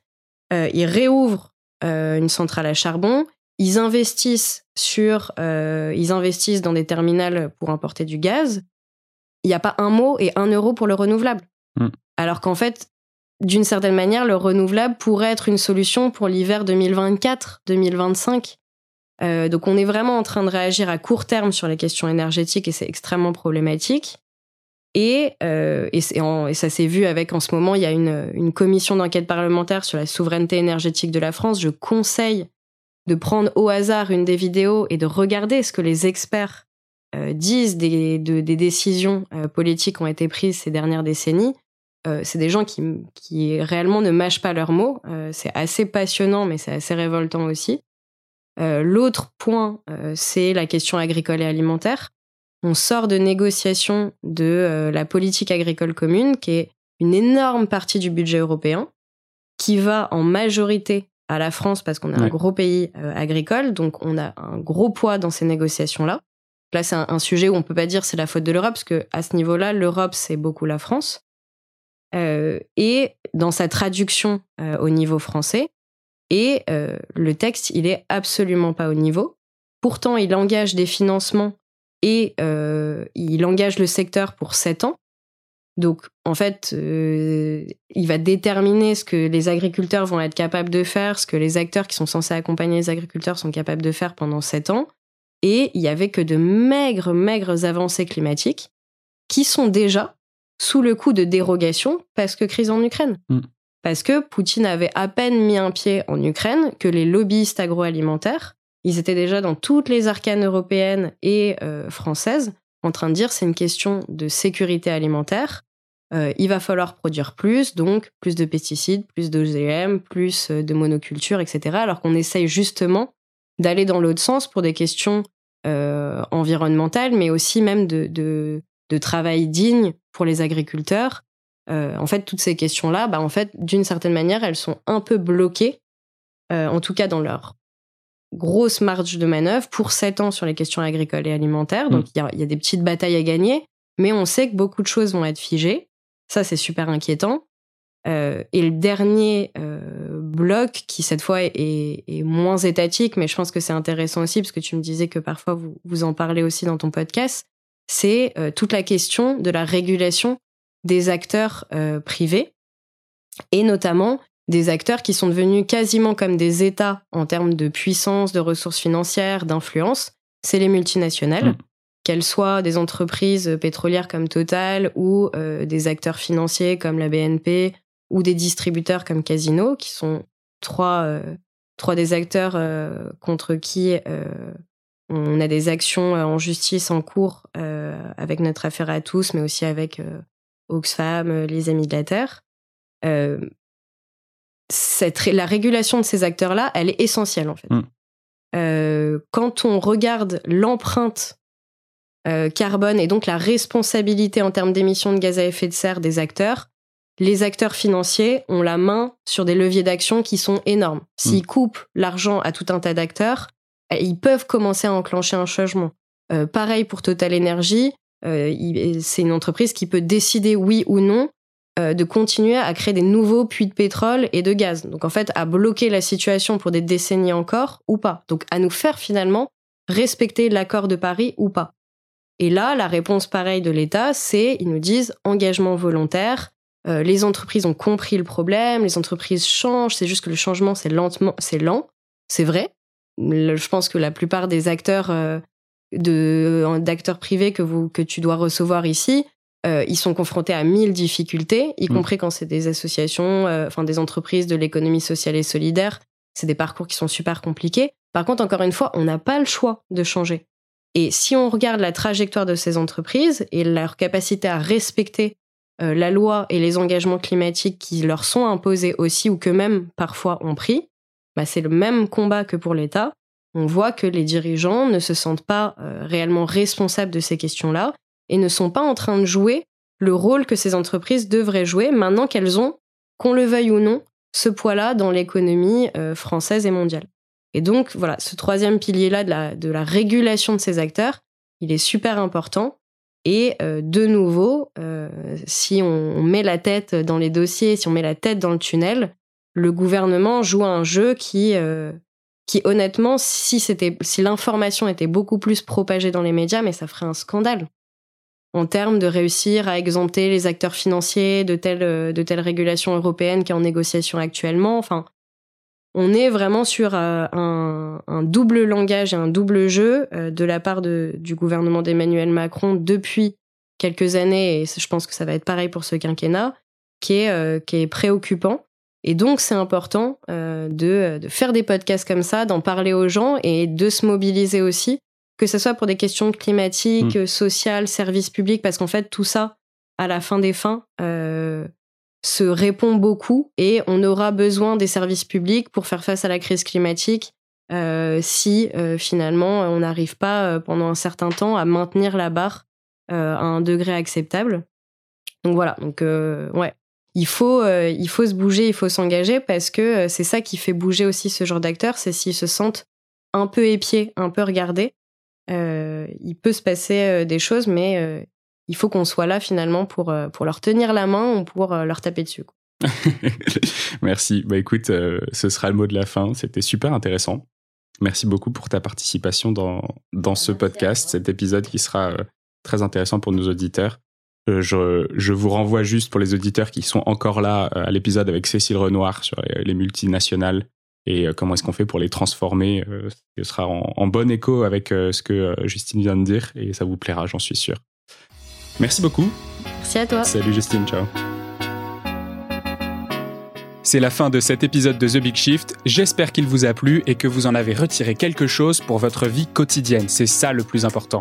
Ils réouvrent une centrale à charbon, ils investissent sur, ils investissent dans des terminales pour importer du gaz il n'y a pas un mot et un euro pour le renouvelable. Hmm. Alors qu'en fait, d'une certaine manière, le renouvelable pourrait être une solution pour l'hiver 2024-2025. Euh, donc on est vraiment en train de réagir à court terme sur les questions énergétiques et c'est extrêmement problématique. Et, euh, et, ça s'est vu avec en ce moment, il y a une, une commission d'enquête parlementaire sur la souveraineté énergétique de la France. Je conseille de prendre au hasard une des vidéos et de regarder ce que les experts disent des, des décisions euh, politiques ont été prises ces dernières décennies, euh, c'est des gens qui, qui réellement ne mâchent pas leurs mots. c'est assez passionnant, mais c'est assez révoltant aussi. L'autre point, c'est la question agricole et alimentaire. On sort de négociations de la politique agricole commune, qui est une énorme partie du budget européen, qui va en majorité à la France parce qu'on est un gros pays agricole, donc on a un gros poids dans ces négociations-là. Là, c'est un, sujet où on peut pas dire c'est la faute de l'Europe, parce que à ce niveau-là, l'Europe, c'est beaucoup la France. Euh, et dans sa traduction euh, au niveau français, et euh, le texte, il est absolument pas au niveau. Pourtant, il engage des financements et il engage le secteur pour sept ans. Donc, en fait, il va déterminer ce que les agriculteurs vont être capables de faire, ce que les acteurs qui sont censés accompagner les agriculteurs sont capables de faire pendant sept ans et il y avait que de maigres, maigres avancées climatiques qui sont déjà sous le coup de dérogation parce que crise en Ukraine. Mm. Parce que Poutine avait à peine mis un pied en Ukraine que les lobbyistes agroalimentaires, ils étaient déjà dans toutes les arcanes européennes et euh, françaises en train de dire c'est une question de sécurité alimentaire. Euh, il va falloir produire plus, donc plus de pesticides, plus d'OGM, plus euh, de monoculture, etc. Alors qu'on essaye justement d'aller dans l'autre sens pour des questions euh, environnementales, mais aussi même de, de, de, travail digne pour les agriculteurs. Euh, en fait, toutes ces questions-là, bah, en fait, d'une certaine manière, elles sont un peu bloquées, euh, en tout cas dans leur grosse marge de manœuvre pour 7 ans sur les questions agricoles et alimentaires. Donc, mm. il y, y, a des petites batailles à gagner, mais on sait que beaucoup de choses vont être figées. Ça, c'est super inquiétant. Euh, et le dernier euh, bloc, qui cette fois est, est, moins étatique, mais je pense que c'est intéressant aussi, parce que tu me disais que parfois vous, vous en parlez aussi dans ton podcast, c'est toute la question de la régulation des acteurs privés et notamment des acteurs qui sont devenus quasiment comme des États en termes de puissance, de ressources financières, d'influence, c'est les multinationales, mm. qu'elles soient des entreprises pétrolières comme Total ou euh, des acteurs financiers comme la BNP ou des distributeurs comme Casino, qui sont trois, euh, trois des acteurs euh, contre qui on a des actions en justice en cours avec notre affaire à tous, mais aussi avec Oxfam, les Amis de la Terre cette, la régulation de ces acteurs-là, elle est essentielle en fait. Mm. Euh, quand on regarde l'empreinte euh, carbone et donc la responsabilité en termes d'émissions de gaz à effet de serre des acteurs, les acteurs financiers ont la main sur des leviers d'action qui sont énormes. S'ils mm. coupent l'argent à tout un tas d'acteurs, eh, ils peuvent commencer à enclencher un changement. Euh, pareil pour Total Energy, c'est une entreprise qui peut décider oui ou non euh, de continuer à créer des nouveaux puits de pétrole et de gaz. Donc en fait, à bloquer la situation pour des décennies encore ou pas. Donc à nous faire finalement respecter l'accord de Paris ou pas. Et là, la réponse pareille de l'État, c'est ils nous disent engagement volontaire. Euh, les entreprises ont compris le problème, les entreprises changent. C'est juste que le changement, c'est lentement, c'est lent, c'est vrai. Je pense que la plupart des acteurs euh, de d'acteurs privés que vous que tu dois recevoir ici euh, ils sont confrontés à mille difficultés, y mm. compris quand c'est des associations, enfin des entreprises de l'économie sociale et solidaire. C'est des parcours qui sont super compliqués. Par contre, encore une fois, on n'a pas le choix de changer. Et si on regarde la trajectoire de ces entreprises et leur capacité à respecter euh, la loi et les engagements climatiques qui leur sont imposés aussi ou que même parfois ont pris, bah c'est le même combat que pour l'État. On voit que les dirigeants ne se sentent pas réellement responsables de ces questions-là et ne sont pas en train de jouer le rôle que ces entreprises devraient jouer maintenant qu'elles ont, qu'on le veuille ou non, ce poids-là dans l'économie euh, française et mondiale. Et donc, voilà, ce troisième pilier-là de la régulation de ces acteurs, il est super important. Et euh, de nouveau, euh, si on, met la tête dans les dossiers, si on met la tête dans le tunnel, le gouvernement joue un jeu qui, qui honnêtement, si si l'information était beaucoup plus propagée dans les médias, mais ça ferait un scandale en termes de réussir à exempter les acteurs financiers de telle, euh, de telle régulation européenne qui est en négociation actuellement. Enfin, on est vraiment sur euh, un, un double langage et un double jeu euh, de la part de, du gouvernement d'Emmanuel Macron depuis quelques années, et je pense que ça va être pareil pour ce quinquennat, qui est, qui est préoccupant. Et donc, c'est important de, de faire des podcasts comme ça, d'en parler aux gens et de se mobiliser aussi que ce soit pour des questions climatiques, mm. sociales, services publics, parce qu'en fait, tout ça, à la fin des fins, euh, se répond beaucoup et on aura besoin des services publics pour faire face à la crise climatique euh, si euh, finalement on n'arrive pas pendant un certain temps à maintenir la barre à un degré acceptable. Donc voilà, donc ouais, il faut, il faut se bouger, il faut s'engager parce que c'est ça qui fait bouger aussi ce genre d'acteurs, c'est s'ils se sentent un peu épiés, un peu regardés. Euh, il peut se passer euh, des choses, mais euh, il faut qu'on soit là finalement pour, pour leur tenir la main ou pour leur taper dessus. Merci. Bah écoute, ce sera le mot de la fin. C'était super intéressant. Merci beaucoup pour ta participation dans, dans ce podcast, cet épisode qui sera très intéressant pour nos auditeurs. Je, je, vous renvoie juste pour les auditeurs qui sont encore là à l'épisode avec Cécile Renoir sur les multinationales et euh, comment est-ce qu'on fait pour les transformer euh, Ce sera en, bon écho avec euh, ce que Justine vient de dire et ça vous plaira, j'en suis sûr. Merci beaucoup. Merci à toi. Salut Justine, ciao. C'est la fin de cet épisode de The Big Shift. J'espère qu'il vous a plu et que vous en avez retiré quelque chose pour votre vie quotidienne. C'est ça le plus important.